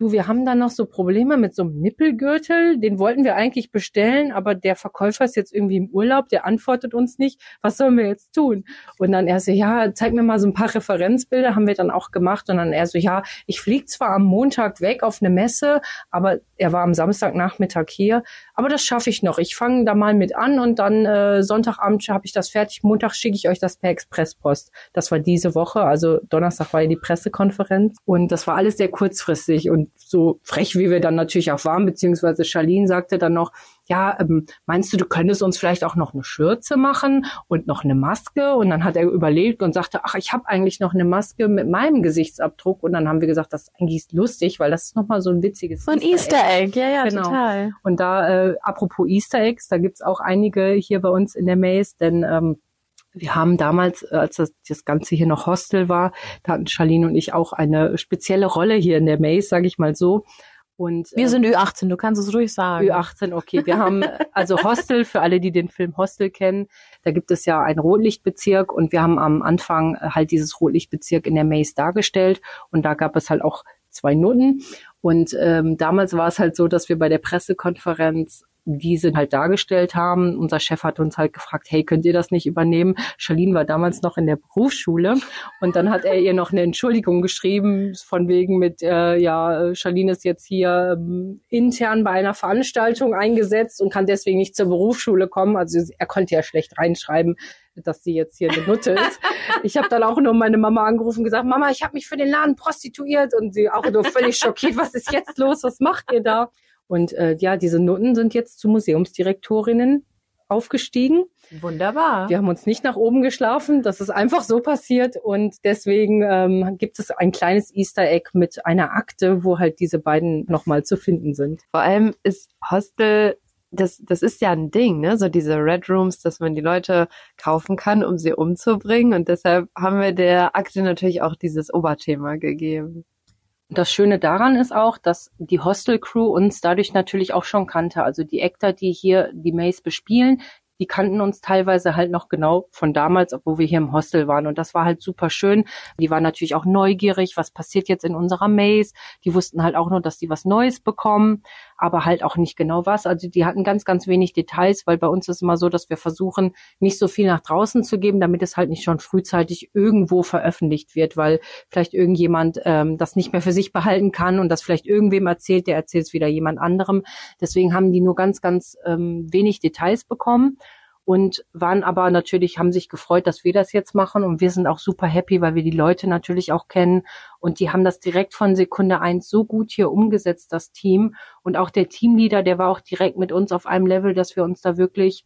Du, wir haben da noch so Probleme mit so einem Nippelgürtel. Den wollten wir eigentlich bestellen, aber der Verkäufer ist jetzt irgendwie im Urlaub, der antwortet uns nicht. Was sollen wir jetzt tun? Und dann er so, ja, zeig mir mal so ein paar Referenzbilder, haben wir dann auch gemacht. Und dann er so, ja, ich fliege zwar am Montag weg auf eine Messe, aber er war am Samstagnachmittag hier. Aber das schaffe ich noch. Ich fange da mal mit an und dann äh, Sonntagabend habe ich das fertig. Montag schicke ich euch das per Expresspost. Das war diese Woche, also Donnerstag war ja die Pressekonferenz und das war alles sehr kurzfristig und so frech, wie wir dann natürlich auch waren, beziehungsweise Charlene sagte dann noch, ja, ähm, meinst du, du könntest uns vielleicht auch noch eine Schürze machen und noch eine Maske? Und dann hat er überlegt und sagte, ach, ich habe eigentlich noch eine Maske mit meinem Gesichtsabdruck. Und dann haben wir gesagt, das ist eigentlich lustig, weil das ist nochmal so ein witziges So ein Easter Egg, Egg. ja, ja, genau. total. Und da, äh, apropos Easter Eggs, da gibt's auch einige hier bei uns in der Maze, denn ähm, wir haben damals, äh, als das, das Ganze hier noch Hostel war, da hatten Charlene und ich auch eine spezielle Rolle hier in der Maze, sage ich mal so. Und, wir äh, sind Ü18, du kannst es ruhig sagen. Ü18, okay. Wir haben [laughs] also Hostel, für alle, die den Film Hostel kennen, da gibt es ja einen Rotlichtbezirk und wir haben am Anfang äh, halt dieses Rotlichtbezirk in der Maze dargestellt und da gab es halt auch zwei Nutten. Und ähm, damals war es halt so, dass wir bei der Pressekonferenz diese halt dargestellt haben. Unser Chef hat uns halt gefragt, hey, könnt ihr das nicht übernehmen? Charlene war damals noch in der Berufsschule und dann hat er ihr noch eine Entschuldigung geschrieben, von wegen mit, äh, ja, Charlene ist jetzt hier ähm, intern bei einer Veranstaltung eingesetzt und kann deswegen nicht zur Berufsschule kommen. Also er konnte ja schlecht reinschreiben, dass sie jetzt hier eine Nutte ist. Ich habe dann auch nur meine Mama angerufen und gesagt, Mama, ich habe mich für den Laden prostituiert und sie auch nur völlig schockiert, was ist jetzt los, was macht ihr da? Und äh, ja, diese Noten sind jetzt zu Museumsdirektorinnen aufgestiegen. Wunderbar. Wir haben uns nicht nach oben geschlafen, das ist einfach so passiert und deswegen ähm, gibt es ein kleines Easter Egg mit einer Akte, wo halt diese beiden nochmal zu finden sind. Vor allem ist Hostel das, das ist ja ein Ding, ne? So diese Red Rooms, dass man die Leute kaufen kann, um sie umzubringen. Und deshalb haben wir der Akte natürlich auch dieses Oberthema gegeben. Das Schöne daran ist auch, dass die Hostel Crew uns dadurch natürlich auch schon kannte. Also die Actor, die hier die Maze bespielen, die kannten uns teilweise halt noch genau von damals, obwohl wir hier im Hostel waren. Und das war halt super schön. Die waren natürlich auch neugierig, was passiert jetzt in unserer Maze. Die wussten halt auch nur, dass die was Neues bekommen, aber halt auch nicht genau was. Also die hatten ganz, ganz wenig Details, weil bei uns ist immer so, dass wir versuchen, nicht so viel nach draußen zu geben, damit es halt nicht schon frühzeitig irgendwo veröffentlicht wird, weil vielleicht irgendjemand ähm, das nicht mehr für sich behalten kann und das vielleicht irgendwem erzählt, der erzählt es wieder jemand anderem. Deswegen haben die nur ganz, ganz ähm, wenig Details bekommen und waren aber natürlich, haben sich gefreut, dass wir das jetzt machen. Und wir sind auch super happy, weil wir die Leute natürlich auch kennen. Und die haben das direkt von Sekunde eins so gut hier umgesetzt, das Team. Und auch der Teamleader, der war auch direkt mit uns auf einem Level, dass wir uns da wirklich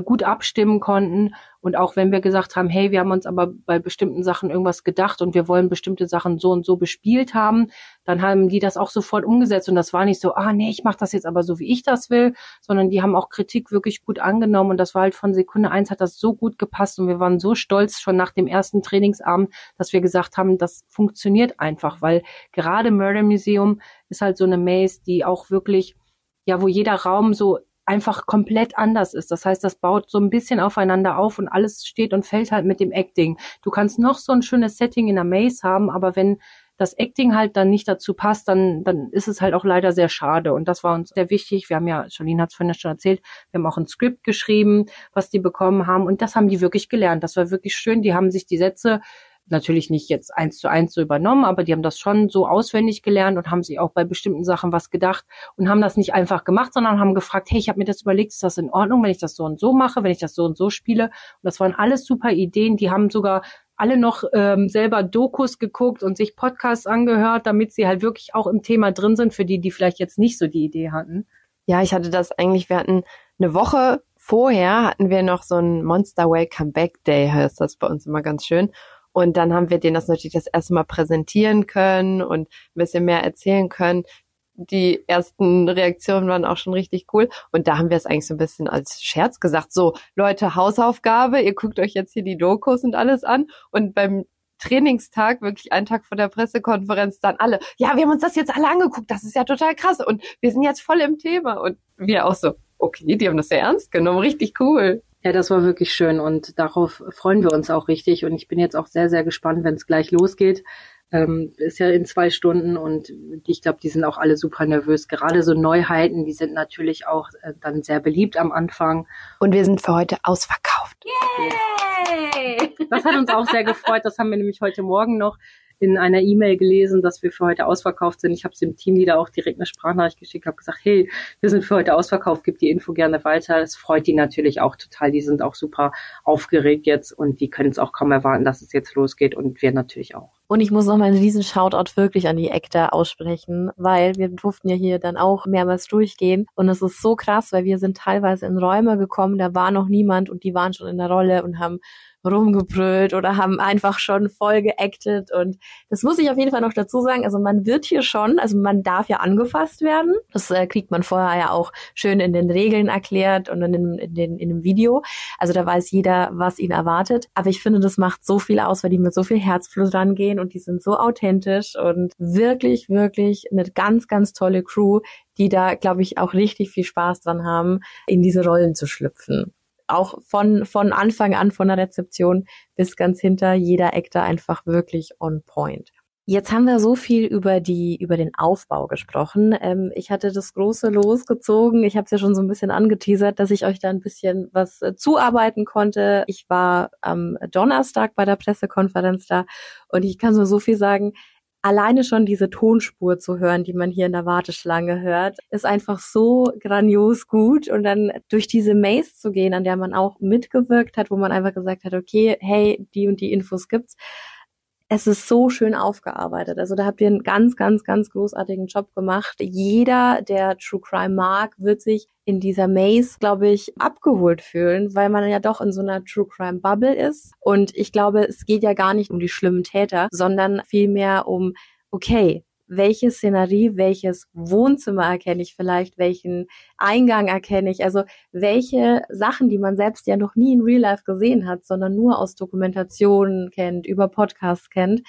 gut abstimmen konnten. Und auch wenn wir gesagt haben, hey, wir haben uns aber bei bestimmten Sachen irgendwas gedacht und wir wollen bestimmte Sachen so und so bespielt haben, dann haben die das auch sofort umgesetzt. Und das war nicht so, ah nee, ich mache das jetzt aber so, wie ich das will, sondern die haben auch Kritik wirklich gut angenommen. Und das war halt von Sekunde eins hat das so gut gepasst. Und wir waren so stolz schon nach dem ersten Trainingsabend, dass wir gesagt haben, das funktioniert einfach, weil gerade Murder Museum ist halt so eine Maze, die auch wirklich ja, wo jeder Raum so einfach komplett anders ist. Das heißt, das baut so ein bisschen aufeinander auf und alles steht und fällt halt mit dem Acting. Du kannst noch so ein schönes Setting in der Maze haben, aber wenn das Acting halt dann nicht dazu passt, dann, dann ist es halt auch leider sehr schade. Und das war uns sehr wichtig. Wir haben ja, Charlene hat es vorhin schon erzählt, wir haben auch ein Skript geschrieben, was die bekommen haben. Und das haben die wirklich gelernt. Das war wirklich schön. Die haben sich die Sätze natürlich nicht jetzt eins zu eins so übernommen, aber die haben das schon so auswendig gelernt und haben sich auch bei bestimmten Sachen was gedacht und haben das nicht einfach gemacht, sondern haben gefragt, hey, ich habe mir das überlegt, ist das in Ordnung, wenn ich das so und so mache, wenn ich das so und so spiele? Und das waren alles super Ideen, die haben sogar alle noch ähm, selber Dokus geguckt und sich Podcasts angehört, damit sie halt wirklich auch im Thema drin sind, für die, die vielleicht jetzt nicht so die Idee hatten. Ja, ich hatte das eigentlich, wir hatten eine Woche vorher hatten wir noch so ein Monster Welcome Back Day, heißt das bei uns immer ganz schön. Und dann haben wir denen das natürlich das erste Mal präsentieren können und ein bisschen mehr erzählen können. Die ersten Reaktionen waren auch schon richtig cool. Und da haben wir es eigentlich so ein bisschen als Scherz gesagt. So, Leute, Hausaufgabe, ihr guckt euch jetzt hier die Dokus und alles an. Und beim Trainingstag, wirklich einen Tag vor der Pressekonferenz, dann alle, ja, wir haben uns das jetzt alle angeguckt, das ist ja total krass und wir sind jetzt voll im Thema. Und wir auch so, okay, die haben das sehr ernst genommen, richtig cool. Ja, das war wirklich schön und darauf freuen wir uns auch richtig. Und ich bin jetzt auch sehr, sehr gespannt, wenn es gleich losgeht. Ähm, ist ja in zwei Stunden und ich glaube, die sind auch alle super nervös. Gerade so Neuheiten, die sind natürlich auch äh, dann sehr beliebt am Anfang. Und wir sind für heute ausverkauft. Yay! Das hat uns auch sehr gefreut. Das haben wir nämlich heute Morgen noch in einer E-Mail gelesen, dass wir für heute ausverkauft sind. Ich habe es dem Teamleader auch direkt eine Sprachnachricht geschickt, habe gesagt, hey, wir sind für heute ausverkauft, gib die Info gerne weiter. Das freut die natürlich auch total. Die sind auch super aufgeregt jetzt und die können es auch kaum erwarten, dass es jetzt losgeht und wir natürlich auch. Und ich muss noch mal einen riesen Shoutout wirklich an die Ekta aussprechen, weil wir durften ja hier dann auch mehrmals durchgehen. Und es ist so krass, weil wir sind teilweise in Räume gekommen, da war noch niemand und die waren schon in der Rolle und haben rumgebrüllt oder haben einfach schon voll geactet und das muss ich auf jeden Fall noch dazu sagen. Also man wird hier schon, also man darf ja angefasst werden. Das äh, kriegt man vorher ja auch schön in den Regeln erklärt und in, in, den, in dem Video. Also da weiß jeder, was ihn erwartet. Aber ich finde, das macht so viel aus, weil die mit so viel Herzblut rangehen und die sind so authentisch und wirklich, wirklich eine ganz, ganz tolle Crew, die da, glaube ich, auch richtig viel Spaß dran haben, in diese Rollen zu schlüpfen auch von, von Anfang an, von der Rezeption bis ganz hinter, jeder Actor einfach wirklich on point. Jetzt haben wir so viel über die über den Aufbau gesprochen. Ähm, ich hatte das große losgezogen. Ich habe es ja schon so ein bisschen angeteasert, dass ich euch da ein bisschen was äh, zuarbeiten konnte. Ich war am Donnerstag bei der Pressekonferenz da und ich kann nur so viel sagen alleine schon diese Tonspur zu hören, die man hier in der Warteschlange hört, ist einfach so grandios gut. Und dann durch diese Maze zu gehen, an der man auch mitgewirkt hat, wo man einfach gesagt hat, okay, hey, die und die Infos gibt's, es ist so schön aufgearbeitet. Also da habt ihr einen ganz, ganz, ganz großartigen Job gemacht. Jeder, der True Crime mag, wird sich in dieser Maze, glaube ich, abgeholt fühlen, weil man ja doch in so einer True Crime Bubble ist. Und ich glaube, es geht ja gar nicht um die schlimmen Täter, sondern vielmehr um, okay, welche Szenerie, welches Wohnzimmer erkenne ich vielleicht, welchen Eingang erkenne ich, also welche Sachen, die man selbst ja noch nie in Real Life gesehen hat, sondern nur aus Dokumentationen kennt, über Podcasts kennt,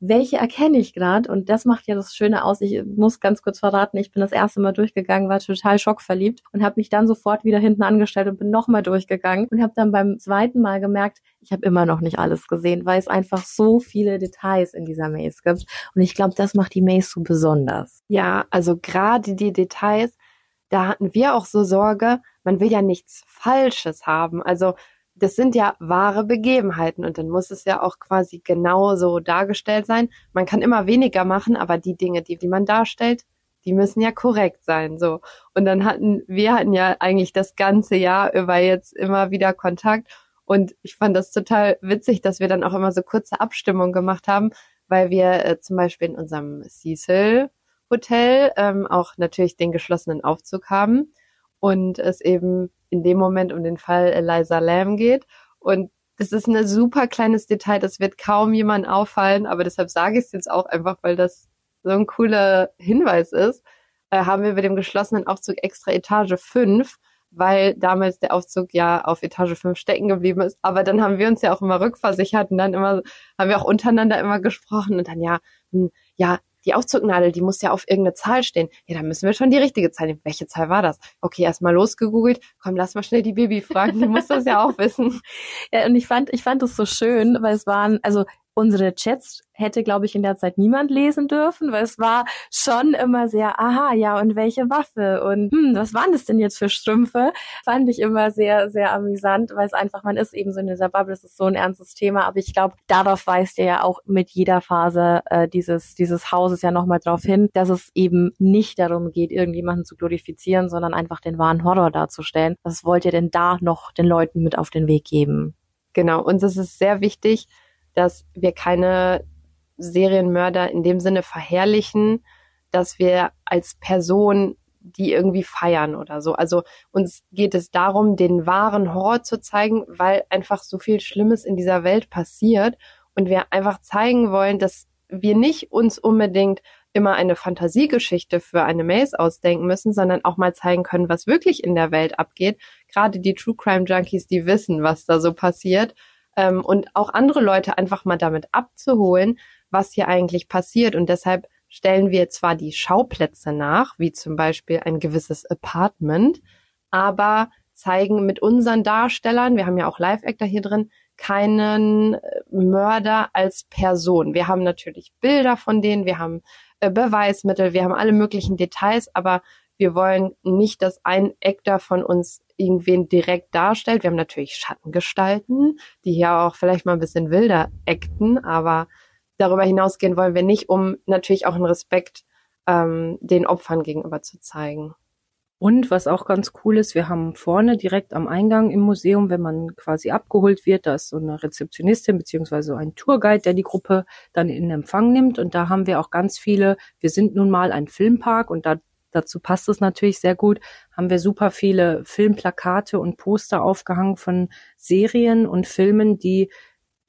welche erkenne ich gerade und das macht ja das Schöne aus. Ich muss ganz kurz verraten, ich bin das erste Mal durchgegangen, war total schockverliebt und habe mich dann sofort wieder hinten angestellt und bin nochmal durchgegangen und habe dann beim zweiten Mal gemerkt, ich habe immer noch nicht alles gesehen, weil es einfach so viele Details in dieser Maze gibt und ich glaube, das macht die Maze so besonders. Ja, also gerade die Details, da hatten wir auch so Sorge, man will ja nichts Falsches haben. Also das sind ja wahre Begebenheiten und dann muss es ja auch quasi genauso dargestellt sein. Man kann immer weniger machen, aber die Dinge, die, die man darstellt, die müssen ja korrekt sein, so. Und dann hatten, wir hatten ja eigentlich das ganze Jahr über jetzt immer wieder Kontakt und ich fand das total witzig, dass wir dann auch immer so kurze Abstimmungen gemacht haben, weil wir äh, zum Beispiel in unserem Cecil Hotel ähm, auch natürlich den geschlossenen Aufzug haben und es eben in dem Moment um den Fall Eliza Lamb geht. Und das ist ein super kleines Detail, das wird kaum jemand auffallen, aber deshalb sage ich es jetzt auch einfach, weil das so ein cooler Hinweis ist, äh, haben wir bei dem geschlossenen Aufzug extra Etage 5, weil damals der Aufzug ja auf Etage 5 stecken geblieben ist. Aber dann haben wir uns ja auch immer rückversichert und dann immer, haben wir auch untereinander immer gesprochen und dann ja, hm, ja, die Aufzugnadel, die muss ja auf irgendeine Zahl stehen. Ja, dann müssen wir schon die richtige Zahl nehmen. Welche Zahl war das? Okay, erstmal losgegoogelt. Komm, lass mal schnell die Baby fragen. Die muss das ja auch wissen. [laughs] Ja, und ich fand, ich fand das so schön, weil es waren, also unsere Chats hätte, glaube ich, in der Zeit niemand lesen dürfen, weil es war schon immer sehr, aha, ja, und welche Waffe und hm, was waren das denn jetzt für Strümpfe? Fand ich immer sehr, sehr amüsant, weil es einfach, man ist eben so in dieser Bubble, es ist so ein ernstes Thema, aber ich glaube, darauf weist er ja auch mit jeder Phase äh, dieses, dieses Hauses ja nochmal drauf hin, dass es eben nicht darum geht, irgendjemanden zu glorifizieren, sondern einfach den wahren Horror darzustellen. Was wollt ihr denn da noch den Leuten mit auf den Weg geben? Genau, uns ist es sehr wichtig, dass wir keine Serienmörder in dem Sinne verherrlichen, dass wir als Person die irgendwie feiern oder so. Also uns geht es darum, den wahren Horror zu zeigen, weil einfach so viel Schlimmes in dieser Welt passiert und wir einfach zeigen wollen, dass wir nicht uns unbedingt immer eine Fantasiegeschichte für eine Maze ausdenken müssen, sondern auch mal zeigen können, was wirklich in der Welt abgeht. Gerade die True Crime Junkies, die wissen, was da so passiert ähm, und auch andere Leute einfach mal damit abzuholen, was hier eigentlich passiert. Und deshalb stellen wir zwar die Schauplätze nach, wie zum Beispiel ein gewisses Apartment, aber zeigen mit unseren Darstellern, wir haben ja auch Live-Actor hier drin, keinen äh, Mörder als Person. Wir haben natürlich Bilder von denen, wir haben äh, Beweismittel, wir haben alle möglichen Details, aber wir wollen nicht, dass ein Actor von uns irgendwen direkt darstellt. Wir haben natürlich Schattengestalten, die hier auch vielleicht mal ein bisschen wilder acten, aber darüber hinausgehen wollen wir nicht, um natürlich auch einen Respekt ähm, den Opfern gegenüber zu zeigen. Und was auch ganz cool ist, wir haben vorne direkt am Eingang im Museum, wenn man quasi abgeholt wird, da ist so eine Rezeptionistin beziehungsweise ein Tourguide, der die Gruppe dann in Empfang nimmt. Und da haben wir auch ganz viele, wir sind nun mal ein Filmpark und da dazu passt es natürlich sehr gut, haben wir super viele Filmplakate und Poster aufgehangen von Serien und Filmen, die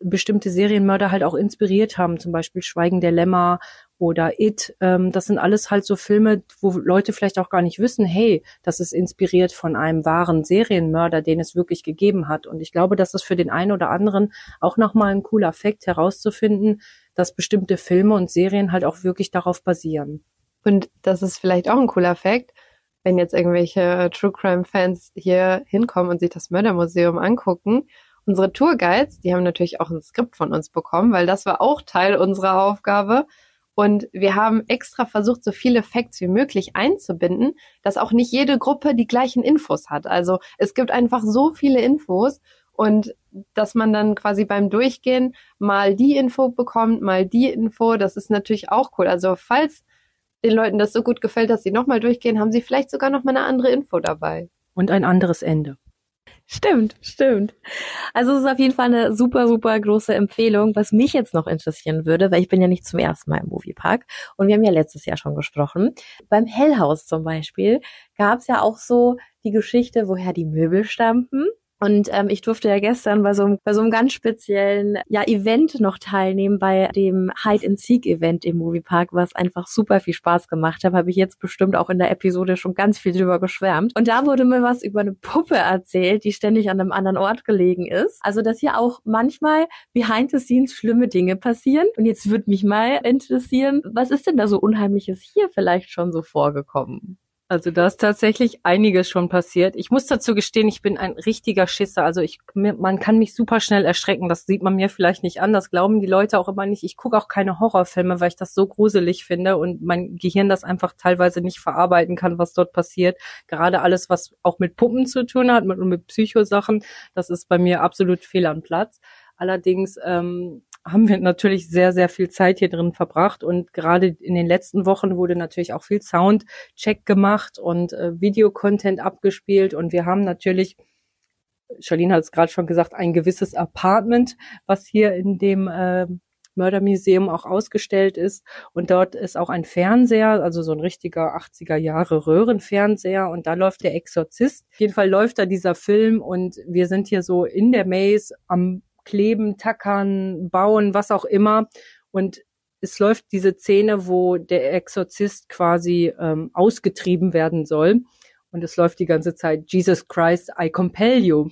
bestimmte Serienmörder halt auch inspiriert haben, zum Beispiel Schweigen der Lämmer oder It. Ähm, das sind alles halt so Filme, wo Leute vielleicht auch gar nicht wissen, hey, das ist inspiriert von einem wahren Serienmörder, den es wirklich gegeben hat. Und ich glaube, dass das für den einen oder anderen auch nochmal ein cooler Effekt herauszufinden, dass bestimmte Filme und Serien halt auch wirklich darauf basieren. Und das ist vielleicht auch ein cooler Fakt, wenn jetzt irgendwelche True Crime Fans hier hinkommen und sich das Mördermuseum angucken. Unsere Tourguides, die haben natürlich auch ein Skript von uns bekommen, weil das war auch Teil unserer Aufgabe. Und wir haben extra versucht, so viele Facts wie möglich einzubinden, dass auch nicht jede Gruppe die gleichen Infos hat. Also es gibt einfach so viele Infos und dass man dann quasi beim Durchgehen mal die Info bekommt, mal die Info, das ist natürlich auch cool. Also falls den Leuten das so gut gefällt, dass sie nochmal durchgehen, haben sie vielleicht sogar nochmal eine andere Info dabei. Und ein anderes Ende. Stimmt, stimmt. Also es ist auf jeden Fall eine super, super große Empfehlung. Was mich jetzt noch interessieren würde, weil ich bin ja nicht zum ersten Mal im Moviepark und wir haben ja letztes Jahr schon gesprochen. Beim Hellhaus zum Beispiel gab es ja auch so die Geschichte, woher die Möbel stammen. Und ähm, ich durfte ja gestern bei so, einem, bei so einem ganz speziellen ja, Event noch teilnehmen, bei dem Hide and Seek Event im Moviepark, was einfach super viel Spaß gemacht hat. Habe ich jetzt bestimmt auch in der Episode schon ganz viel drüber geschwärmt. Und da wurde mir was über eine Puppe erzählt, die ständig an einem anderen Ort gelegen ist. Also, dass hier auch manchmal behind the scenes schlimme Dinge passieren. Und jetzt würde mich mal interessieren, was ist denn da so Unheimliches hier vielleicht schon so vorgekommen? Also da ist tatsächlich einiges schon passiert. Ich muss dazu gestehen, ich bin ein richtiger Schisser. Also ich, man kann mich super schnell erschrecken. Das sieht man mir vielleicht nicht an. Das glauben die Leute auch immer nicht. Ich gucke auch keine Horrorfilme, weil ich das so gruselig finde und mein Gehirn das einfach teilweise nicht verarbeiten kann, was dort passiert. Gerade alles, was auch mit Puppen zu tun hat, mit, mit Psychosachen, das ist bei mir absolut fehl am Platz. Allerdings ähm, haben wir natürlich sehr, sehr viel Zeit hier drin verbracht und gerade in den letzten Wochen wurde natürlich auch viel Soundcheck gemacht und äh, Videocontent abgespielt und wir haben natürlich Charlene hat es gerade schon gesagt, ein gewisses Apartment, was hier in dem äh, Mördermuseum auch ausgestellt ist. Und dort ist auch ein Fernseher, also so ein richtiger 80er Jahre Röhrenfernseher. Und da läuft der Exorzist. Auf jeden Fall läuft da dieser Film und wir sind hier so in der Maze am kleben, tackern, bauen, was auch immer. Und es läuft diese Szene, wo der Exorzist quasi ähm, ausgetrieben werden soll. Und es läuft die ganze Zeit, Jesus Christ, I compel you.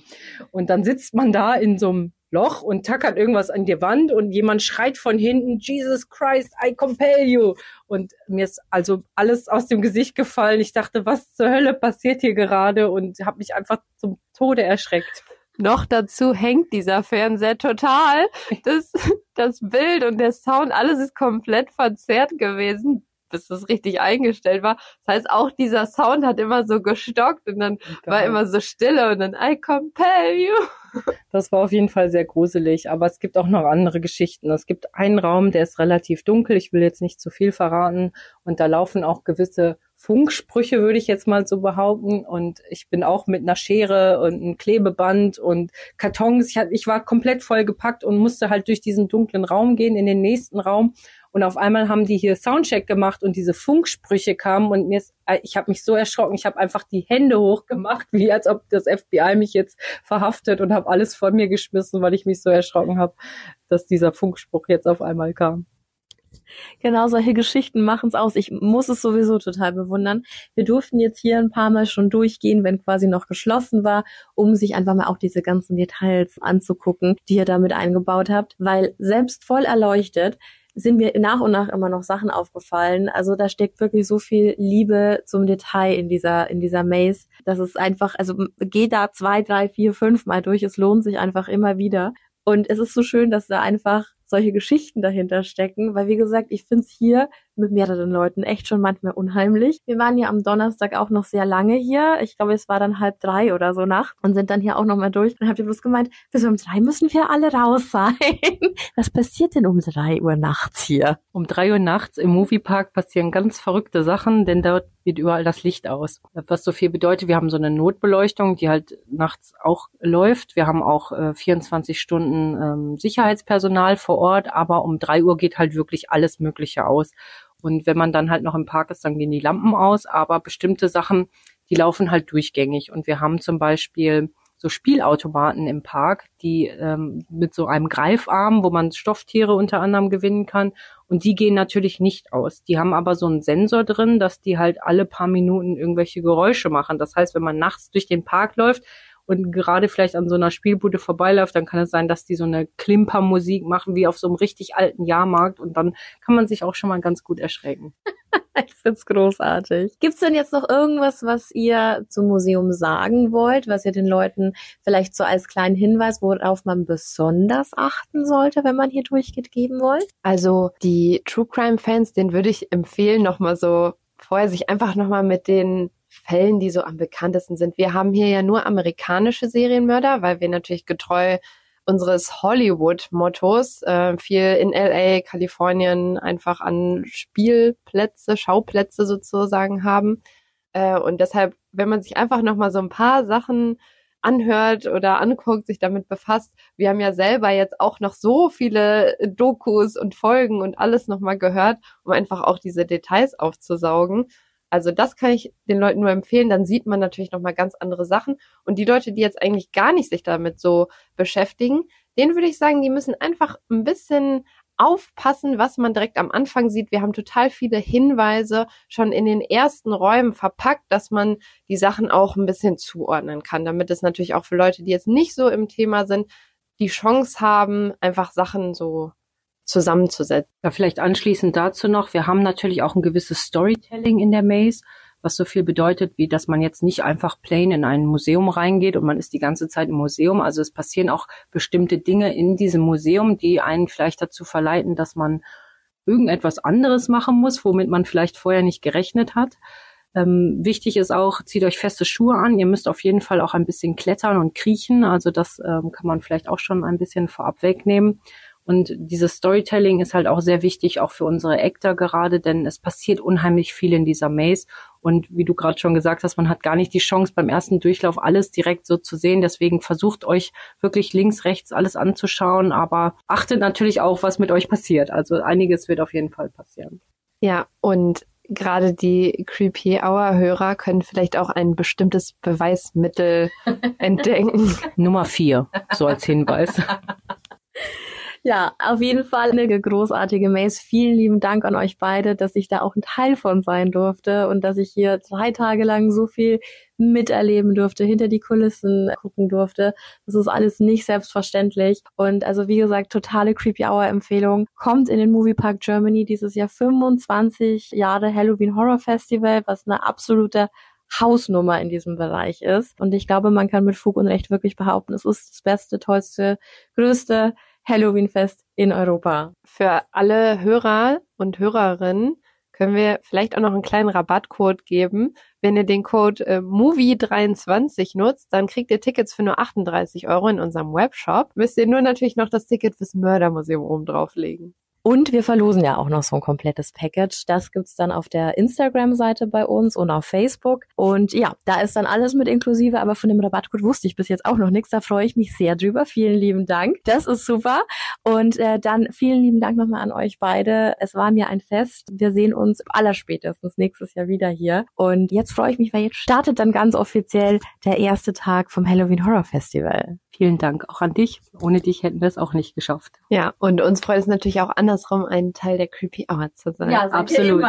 Und dann sitzt man da in so einem Loch und tackert irgendwas an die Wand und jemand schreit von hinten, Jesus Christ, I compel you. Und mir ist also alles aus dem Gesicht gefallen. Ich dachte, was zur Hölle passiert hier gerade und habe mich einfach zum Tode erschreckt. Noch dazu hängt dieser Fernseher total. Das, das Bild und der Sound, alles ist komplett verzerrt gewesen bis das richtig eingestellt war. Das heißt, auch dieser Sound hat immer so gestockt und dann Geil. war immer so Stille und dann I compel you. [laughs] Das war auf jeden Fall sehr gruselig, aber es gibt auch noch andere Geschichten. Es gibt einen Raum, der ist relativ dunkel. Ich will jetzt nicht zu viel verraten und da laufen auch gewisse Funksprüche, würde ich jetzt mal so behaupten. Und ich bin auch mit einer Schere und einem Klebeband und Kartons. Ich, hab, ich war komplett voll gepackt und musste halt durch diesen dunklen Raum gehen in den nächsten Raum. Und auf einmal haben die hier Soundcheck gemacht und diese Funksprüche kamen und mir ist, äh, ich habe mich so erschrocken. Ich habe einfach die Hände hochgemacht, wie als ob das FBI mich jetzt verhaftet und habe alles von mir geschmissen, weil ich mich so erschrocken habe, dass dieser Funkspruch jetzt auf einmal kam. Genau, solche Geschichten machen es aus. Ich muss es sowieso total bewundern. Wir durften jetzt hier ein paar Mal schon durchgehen, wenn quasi noch geschlossen war, um sich einfach mal auch diese ganzen Details anzugucken, die ihr damit eingebaut habt, weil selbst voll erleuchtet sind mir nach und nach immer noch Sachen aufgefallen. Also da steckt wirklich so viel Liebe zum Detail in dieser, in dieser Maze. Das ist einfach, also geh da zwei, drei, vier, fünf Mal durch. Es lohnt sich einfach immer wieder. Und es ist so schön, dass da einfach solche Geschichten dahinter stecken, weil wie gesagt, ich finde es hier mit mehreren Leuten echt schon manchmal unheimlich. Wir waren ja am Donnerstag auch noch sehr lange hier. Ich glaube, es war dann halb drei oder so Nacht und sind dann hier auch nochmal durch. Dann habt ihr bloß gemeint, bis um drei müssen wir alle raus sein. [laughs] Was passiert denn um drei Uhr nachts hier? Um drei Uhr nachts im Moviepark passieren ganz verrückte Sachen, denn dort geht überall das Licht aus. Was so viel bedeutet, wir haben so eine Notbeleuchtung, die halt nachts auch läuft. Wir haben auch äh, 24 Stunden ähm, Sicherheitspersonal vor Ort, aber um drei Uhr geht halt wirklich alles Mögliche aus. Und wenn man dann halt noch im Park ist, dann gehen die Lampen aus, aber bestimmte Sachen, die laufen halt durchgängig. Und wir haben zum Beispiel so Spielautomaten im Park, die ähm, mit so einem Greifarm, wo man Stofftiere unter anderem gewinnen kann. Und die gehen natürlich nicht aus. Die haben aber so einen Sensor drin, dass die halt alle paar Minuten irgendwelche Geräusche machen. Das heißt, wenn man nachts durch den Park läuft, und gerade vielleicht an so einer Spielbude vorbeiläuft, dann kann es sein, dass die so eine Klimpermusik machen wie auf so einem richtig alten Jahrmarkt und dann kann man sich auch schon mal ganz gut erschrecken. [laughs] ich find's großartig. Gibt's denn jetzt noch irgendwas, was ihr zum Museum sagen wollt, was ihr den Leuten vielleicht so als kleinen Hinweis, worauf man besonders achten sollte, wenn man hier durchgeht, geben wollt? Also die True Crime Fans, den würde ich empfehlen, nochmal so vorher sich einfach nochmal mit den Fällen, die so am bekanntesten sind. Wir haben hier ja nur amerikanische Serienmörder, weil wir natürlich getreu unseres Hollywood-Mottos äh, viel in LA, Kalifornien einfach an Spielplätze, Schauplätze sozusagen haben. Äh, und deshalb, wenn man sich einfach nochmal so ein paar Sachen anhört oder anguckt, sich damit befasst. Wir haben ja selber jetzt auch noch so viele Dokus und Folgen und alles nochmal gehört, um einfach auch diese Details aufzusaugen. Also das kann ich den Leuten nur empfehlen. Dann sieht man natürlich noch mal ganz andere Sachen. Und die Leute, die jetzt eigentlich gar nicht sich damit so beschäftigen, denen würde ich sagen, die müssen einfach ein bisschen aufpassen, was man direkt am Anfang sieht. Wir haben total viele Hinweise schon in den ersten Räumen verpackt, dass man die Sachen auch ein bisschen zuordnen kann, damit es natürlich auch für Leute, die jetzt nicht so im Thema sind, die Chance haben, einfach Sachen so zusammenzusetzen. Ja, vielleicht anschließend dazu noch, wir haben natürlich auch ein gewisses Storytelling in der Maze, was so viel bedeutet, wie dass man jetzt nicht einfach plain in ein Museum reingeht und man ist die ganze Zeit im Museum. Also es passieren auch bestimmte Dinge in diesem Museum, die einen vielleicht dazu verleiten, dass man irgendetwas anderes machen muss, womit man vielleicht vorher nicht gerechnet hat. Ähm, wichtig ist auch, zieht euch feste Schuhe an. Ihr müsst auf jeden Fall auch ein bisschen klettern und kriechen. Also das ähm, kann man vielleicht auch schon ein bisschen vorab wegnehmen. Und dieses Storytelling ist halt auch sehr wichtig, auch für unsere Actor gerade, denn es passiert unheimlich viel in dieser Maze. Und wie du gerade schon gesagt hast, man hat gar nicht die Chance, beim ersten Durchlauf alles direkt so zu sehen. Deswegen versucht euch wirklich links, rechts alles anzuschauen, aber achtet natürlich auch, was mit euch passiert. Also einiges wird auf jeden Fall passieren. Ja, und gerade die Creepy Hour Hörer können vielleicht auch ein bestimmtes Beweismittel [laughs] entdecken. Nummer vier, so als Hinweis. [laughs] Ja, auf jeden Fall eine großartige Maze. Vielen lieben Dank an euch beide, dass ich da auch ein Teil von sein durfte und dass ich hier drei Tage lang so viel miterleben durfte, hinter die Kulissen gucken durfte. Das ist alles nicht selbstverständlich. Und also wie gesagt, totale Creepy Hour Empfehlung. Kommt in den Moviepark Germany dieses Jahr 25 Jahre Halloween Horror Festival, was eine absolute Hausnummer in diesem Bereich ist. Und ich glaube, man kann mit Fug und Recht wirklich behaupten, es ist das beste, tollste, größte Halloween-Fest in Europa. Für alle Hörer und Hörerinnen können wir vielleicht auch noch einen kleinen Rabattcode geben. Wenn ihr den Code äh, MOVIE23 nutzt, dann kriegt ihr Tickets für nur 38 Euro in unserem Webshop. Müsst ihr nur natürlich noch das Ticket fürs Mördermuseum oben drauflegen. Und wir verlosen ja auch noch so ein komplettes Package. Das gibt's dann auf der Instagram-Seite bei uns und auf Facebook. Und ja, da ist dann alles mit inklusive, aber von dem Rabattcode wusste ich bis jetzt auch noch nichts. Da freue ich mich sehr drüber. Vielen lieben Dank. Das ist super. Und äh, dann vielen lieben Dank nochmal an euch beide. Es war mir ein Fest. Wir sehen uns allerspätestens nächstes Jahr wieder hier. Und jetzt freue ich mich, weil jetzt startet dann ganz offiziell der erste Tag vom Halloween Horror Festival. Vielen Dank auch an dich. Ohne dich hätten wir es auch nicht geschafft. Ja, und uns freut es natürlich auch andersrum, ein Teil der Creepy Hour zu sein. Ja, absolut.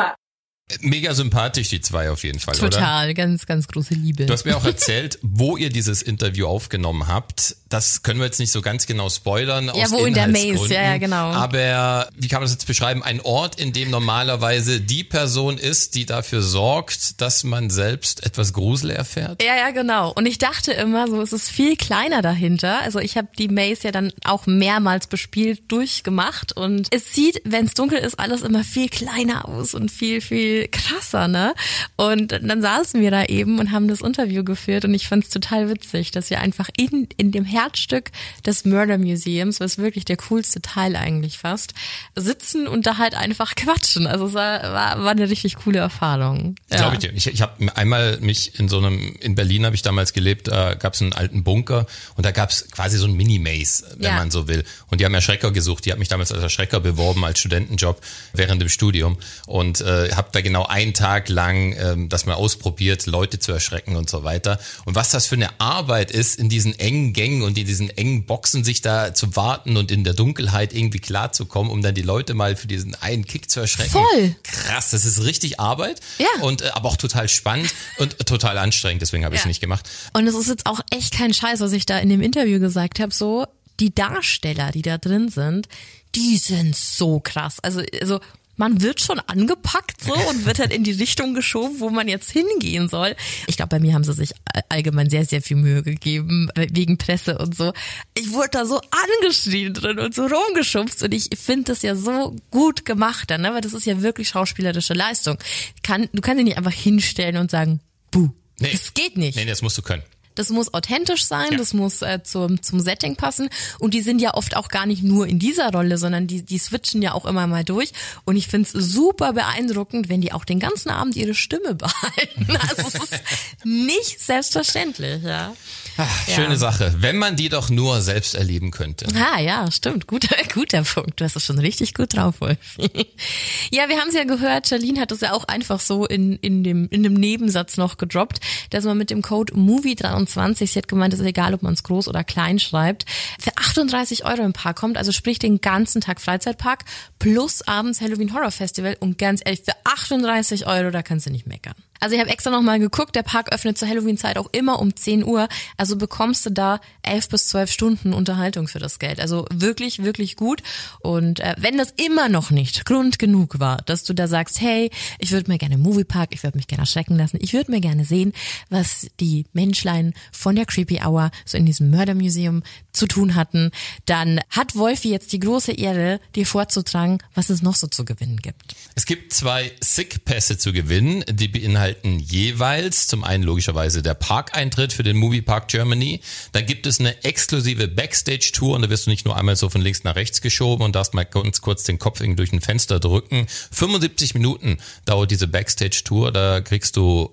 Mega sympathisch, die zwei auf jeden Fall, Total, oder? ganz, ganz große Liebe. Du hast mir auch erzählt, wo ihr dieses Interview aufgenommen habt. Das können wir jetzt nicht so ganz genau spoilern. Ja, wo in der Maze, ja, ja, genau. Aber wie kann man das jetzt beschreiben? Ein Ort, in dem normalerweise die Person ist, die dafür sorgt, dass man selbst etwas Grusel erfährt? Ja, ja, genau. Und ich dachte immer, so es ist viel kleiner dahinter. Also ich habe die Maze ja dann auch mehrmals bespielt, durchgemacht und es sieht, wenn es dunkel ist, alles immer viel kleiner aus und viel, viel krasser, ne? Und dann saßen wir da eben und haben das Interview geführt und ich fand es total witzig, dass wir einfach in, in dem Herzstück des Murder Museums, was wirklich der coolste Teil eigentlich fast, sitzen und da halt einfach quatschen. Also es war, war, war eine richtig coole Erfahrung. Ja. Glaube ich dir. Ich, ich habe einmal mich in so einem, in Berlin habe ich damals gelebt, da gab es einen alten Bunker und da gab es quasi so ein Mini-Maze, wenn ja. man so will. Und die haben Erschrecker gesucht. Die hat mich damals als Erschrecker beworben, als Studentenjob während dem Studium und äh, habe da genau einen Tag lang ähm, das mal ausprobiert, Leute zu erschrecken und so weiter. Und was das für eine Arbeit ist, in diesen engen Gängen und in diesen engen Boxen sich da zu warten und in der Dunkelheit irgendwie klarzukommen, um dann die Leute mal für diesen einen Kick zu erschrecken. Voll. Krass, das ist richtig Arbeit. Ja. Und äh, aber auch total spannend und total anstrengend, deswegen habe ich es nicht gemacht. Und es ist jetzt auch echt kein Scheiß, was ich da in dem Interview gesagt habe, so die Darsteller, die da drin sind, die sind so krass. Also, also man wird schon angepackt so und wird halt in die Richtung geschoben, wo man jetzt hingehen soll. Ich glaube, bei mir haben sie sich allgemein sehr, sehr viel Mühe gegeben, wegen Presse und so. Ich wurde da so angeschrien drin und so rumgeschubst und ich finde das ja so gut gemacht dann, ne? weil das ist ja wirklich schauspielerische Leistung. Kann, du kannst dich nicht einfach hinstellen und sagen, buh. Nee. Das geht nicht. Nee, das musst du können. Das muss authentisch sein, ja. das muss äh, zum, zum Setting passen. Und die sind ja oft auch gar nicht nur in dieser Rolle, sondern die, die switchen ja auch immer mal durch. Und ich find's super beeindruckend, wenn die auch den ganzen Abend ihre Stimme [laughs] behalten. Also es ist nicht selbstverständlich, ja. Ach, schöne ja. Sache. Wenn man die doch nur selbst erleben könnte. Ah, ja, stimmt. Guter, [laughs] guter Punkt. Du hast es schon richtig gut drauf, Wolf. [laughs] ja, wir haben es ja gehört. Charlene hat es ja auch einfach so in, in dem, in dem Nebensatz noch gedroppt, dass man mit dem Code MOVIE23, sie hat gemeint, es ist egal, ob man es groß oder klein schreibt, für 38 Euro im Park kommt, also sprich den ganzen Tag Freizeitpark plus abends Halloween Horror Festival und ganz ehrlich, für 38 Euro, da kannst du nicht meckern. Also ich habe extra nochmal geguckt, der Park öffnet zur Halloween-Zeit auch immer um 10 Uhr. Also bekommst du da 11 bis 12 Stunden Unterhaltung für das Geld. Also wirklich, wirklich gut. Und äh, wenn das immer noch nicht Grund genug war, dass du da sagst, hey, ich würde mir gerne im Moviepark, ich würde mich gerne erschrecken lassen, ich würde mir gerne sehen, was die Menschlein von der Creepy Hour so in diesem Mördermuseum zu tun hatten, dann hat Wolfi jetzt die große Ehre, dir vorzutragen, was es noch so zu gewinnen gibt. Es gibt zwei Sick-Pässe zu gewinnen, die beinhalten beinhalten jeweils zum einen logischerweise der Parkeintritt für den Movie Park Germany. Dann gibt es eine exklusive Backstage-Tour und da wirst du nicht nur einmal so von links nach rechts geschoben und darfst mal ganz kurz den Kopf durch ein Fenster drücken. 75 Minuten dauert diese Backstage-Tour, da kriegst du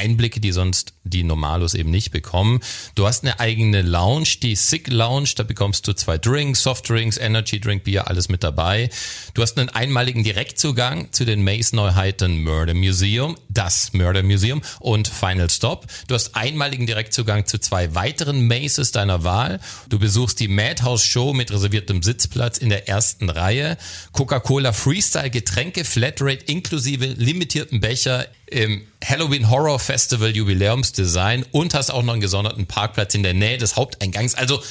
Einblicke, die sonst die Normalos eben nicht bekommen. Du hast eine eigene Lounge, die Sick Lounge, da bekommst du zwei Drinks, Softdrinks, Energy Drink, Bier, alles mit dabei. Du hast einen einmaligen Direktzugang zu den Mace Neuheiten Murder Museum, das Murder Museum und Final Stop. Du hast einmaligen Direktzugang zu zwei weiteren Maces deiner Wahl. Du besuchst die Madhouse Show mit reserviertem Sitzplatz in der ersten Reihe. Coca-Cola Freestyle Getränke Flatrate inklusive limitierten Becher im Halloween Horror Festival Jubiläumsdesign und hast auch noch einen gesonderten Parkplatz in der Nähe des Haupteingangs. Also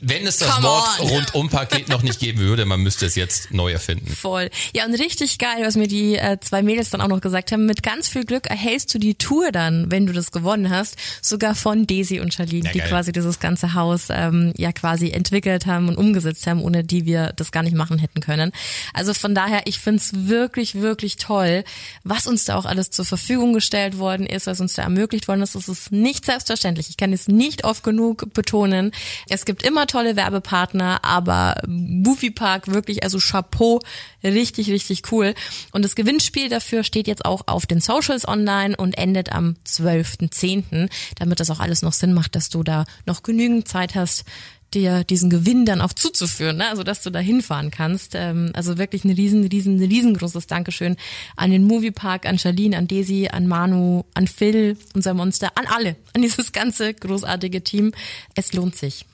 wenn es das Come Wort on. Rundum-Paket noch nicht geben würde, man müsste es jetzt neu erfinden. Voll. Ja, und richtig geil, was mir die äh, zwei Mädels dann auch noch gesagt haben. Mit ganz viel Glück erhältst du die Tour dann, wenn du das gewonnen hast, sogar von Daisy und Charlene, Ja, die quasi dieses ganze Haus ähm, ja quasi entwickelt haben und umgesetzt haben, ohne die wir das gar nicht machen hätten können. Also von daher, ich find's wirklich, wirklich toll, was uns da auch alles zur Verfügung gestellt worden ist, was uns da ermöglicht worden ist. Es ist nicht selbstverständlich. Ich kann es nicht oft genug betonen. Es gibt immer tolle Werbepartner, aber Moviepark wirklich, also Chapeau, richtig, richtig cool. Und das Gewinnspiel dafür steht jetzt auch auf den Socials online und endet am 12.10., damit das auch alles noch Sinn macht, dass du da noch genügend Zeit hast, dir diesen Gewinn dann auch zuzuführen, ne? also dass du da hinfahren kannst. Ähm, also wirklich ein riesen, riesen, riesengroßes Dankeschön an den Moviepark, an Charlene, an Desi, an Manu, an Phil, unser Monster, an alle, an dieses ganze großartige Team. Es lohnt sich.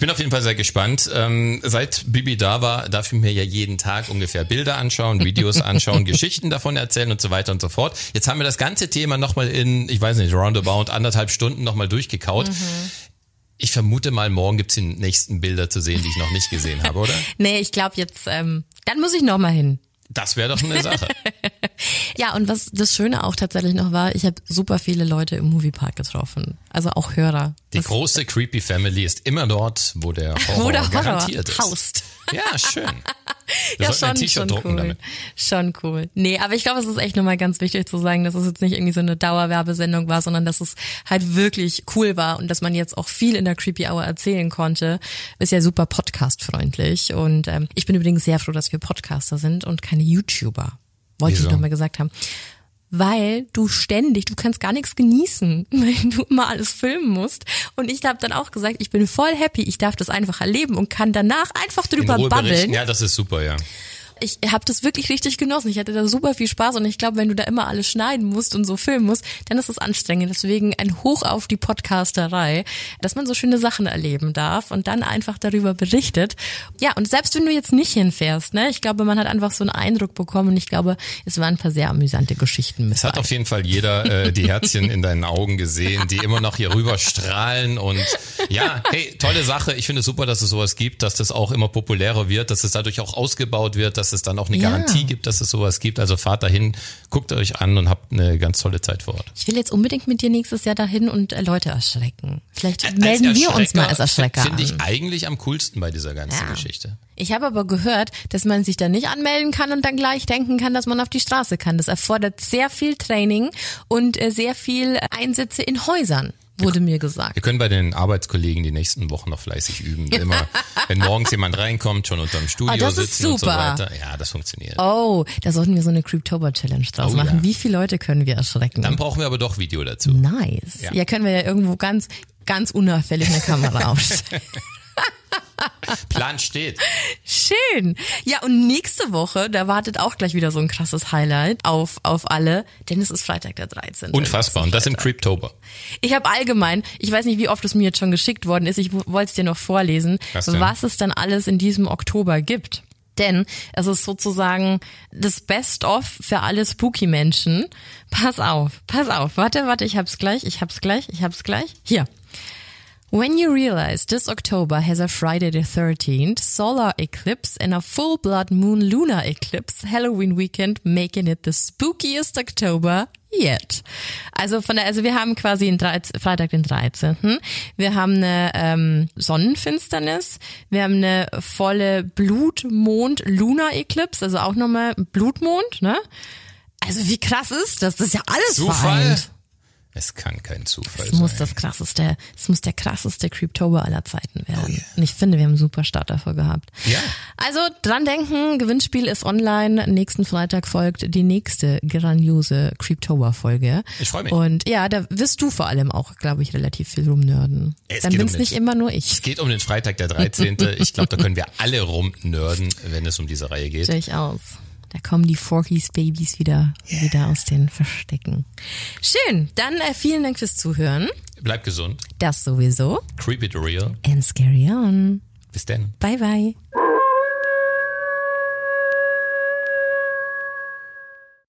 Bin auf jeden Fall sehr gespannt. Ähm, seit Bibi da war, darf ich mir ja jeden Tag ungefähr Bilder anschauen, Videos [laughs] anschauen, Geschichten davon erzählen und so weiter und so fort. Jetzt haben wir das ganze Thema nochmal in, ich weiß nicht, roundabout anderthalb Stunden nochmal durchgekaut. Ich vermute mal, morgen gibt's die nächsten Bilder zu sehen, die ich noch nicht gesehen habe, oder? [laughs] Nee, ich glaube jetzt, ähm, dann muss ich noch mal hin. Das wäre doch eine Sache. [laughs] Ja, und was das Schöne auch tatsächlich noch war, ich habe super viele Leute im Moviepark getroffen. Also auch Hörer. Die Das- große Creepy Family ist immer dort, wo der Horror, [laughs] wo der Horror garantiert ist. haust. Ja, schön. [laughs] Wir ja, schon, schon cool. damit. Schon cool. Nee, aber ich glaube, es ist echt nochmal ganz wichtig zu sagen, dass es jetzt nicht irgendwie so eine Dauerwerbesendung war, sondern dass es halt wirklich cool war und dass man jetzt auch viel in der Creepy Hour erzählen konnte. Ist ja super podcast-freundlich und ähm, ich bin übrigens sehr froh, dass wir Podcaster sind und keine YouTuber. Wollte Wieso? ich nochmal gesagt haben. Weil du ständig, du kannst gar nichts genießen, [laughs] weil du immer alles filmen musst. Und ich habe dann auch gesagt, ich bin voll happy, ich darf das einfach erleben und kann danach einfach In drüber babbeln Ja, das ist super, ja. Ich habe das wirklich richtig genossen. Ich hatte da super viel Spaß und ich glaube, wenn du da immer alles schneiden musst und so filmen musst, dann ist es anstrengend. Deswegen ein Hoch auf die Podcasterei, dass man so schöne Sachen erleben darf und dann einfach darüber berichtet. Ja, und selbst wenn du jetzt nicht hinfährst, ne, ich glaube, man hat einfach so einen Eindruck bekommen und ich glaube, es waren ein paar sehr amüsante Geschichten mit Es hat auf jeden Fall jeder äh, die Herzchen in deinen Augen gesehen, die immer noch hier rüber strahlen und ja, hey, tolle Sache. Ich finde es super, dass es sowas gibt, dass das auch immer populärer wird, dass es dadurch auch ausgebaut wird, dass es dann auch eine Ja. Garantie gibt, dass es sowas gibt. Also fahrt dahin, guckt euch an und habt eine ganz tolle Zeit vor Ort. Ich will jetzt unbedingt mit dir nächstes Jahr dahin und äh, Leute erschrecken. Vielleicht Als melden wir uns mal als Erschrecker Finde ich eigentlich am coolsten bei dieser ganzen Ja. Geschichte. Ich habe aber gehört, dass man sich da nicht anmelden kann und dann gleich denken kann, dass man auf die Straße kann. Das erfordert sehr viel Training und äh, sehr viel Einsätze in Häusern, wurde mir gesagt. Wir können bei den Arbeitskollegen die nächsten Wochen noch fleißig üben. [laughs] Immer, wenn morgens jemand reinkommt, schon unterm Studio Ah, das ist sitzen und so super. weiter. Ja, das funktioniert. Oh, da sollten wir so eine Creeptober Challenge draus Oh, machen. ja. Wie viele Leute können wir erschrecken? Dann brauchen wir aber doch Video dazu. nice. Ja. Ja. können wir ja irgendwo ganz, ganz unauffällig eine Kamera [laughs] aufstellen. Plan steht. Schön. Ja, und nächste Woche, da wartet auch gleich wieder so ein krasses Highlight auf, auf alle, denn es ist Freitag der 13. Unfassbar. Und das im Creeptober. Ich habe allgemein, ich weiß nicht, wie oft es mir jetzt schon geschickt worden ist, ich wollte es dir noch vorlesen, was es dann alles in diesem Oktober gibt. Denn es ist sozusagen das Best-of für alle Spooky-Menschen. Pass auf, pass auf, warte, warte, ich hab's gleich, ich hab's gleich, ich hab's gleich. Hier. When you realize this October has a Friday the 13th, solar eclipse and a full blood moon lunar eclipse, Halloween weekend, making it the spookiest October yet. Also von der, also wir haben quasi den 13, Freitag den 13. Wir haben eine ähm, Sonnenfinsternis, wir haben eine volle Blutmond lunar eclipse, also auch nochmal Blutmond, ne? Also wie krass ist das? Das ist ja alles Zufall? vereint. Es kann kein Zufall Es muss sein. das krasseste, es muss der krasseste Creeptober aller Zeiten werden. Oh yeah. Und ich finde, wir haben einen super Start dafür gehabt. Ja. Also dran denken, Gewinnspiel ist online. Nächsten Freitag folgt die nächste grandiose Creeptober-Folge. Ich freu mich. Und ja, da wirst du vor allem auch, glaube ich, relativ viel rumnörden. Es Dann geht um bin's den- nicht immer nur Es ich. geht um den Freitag, der 13. Ich glaube, da können wir alle rumnörden, wenn es um diese Reihe geht. Durchaus. Da kommen die Forkies Babys wieder, wieder aus den Verstecken. Schön. Dann äh, vielen Dank fürs Zuhören. Bleibt gesund. Das sowieso. Creep it real. And scary on. Bis dann. Bye bye.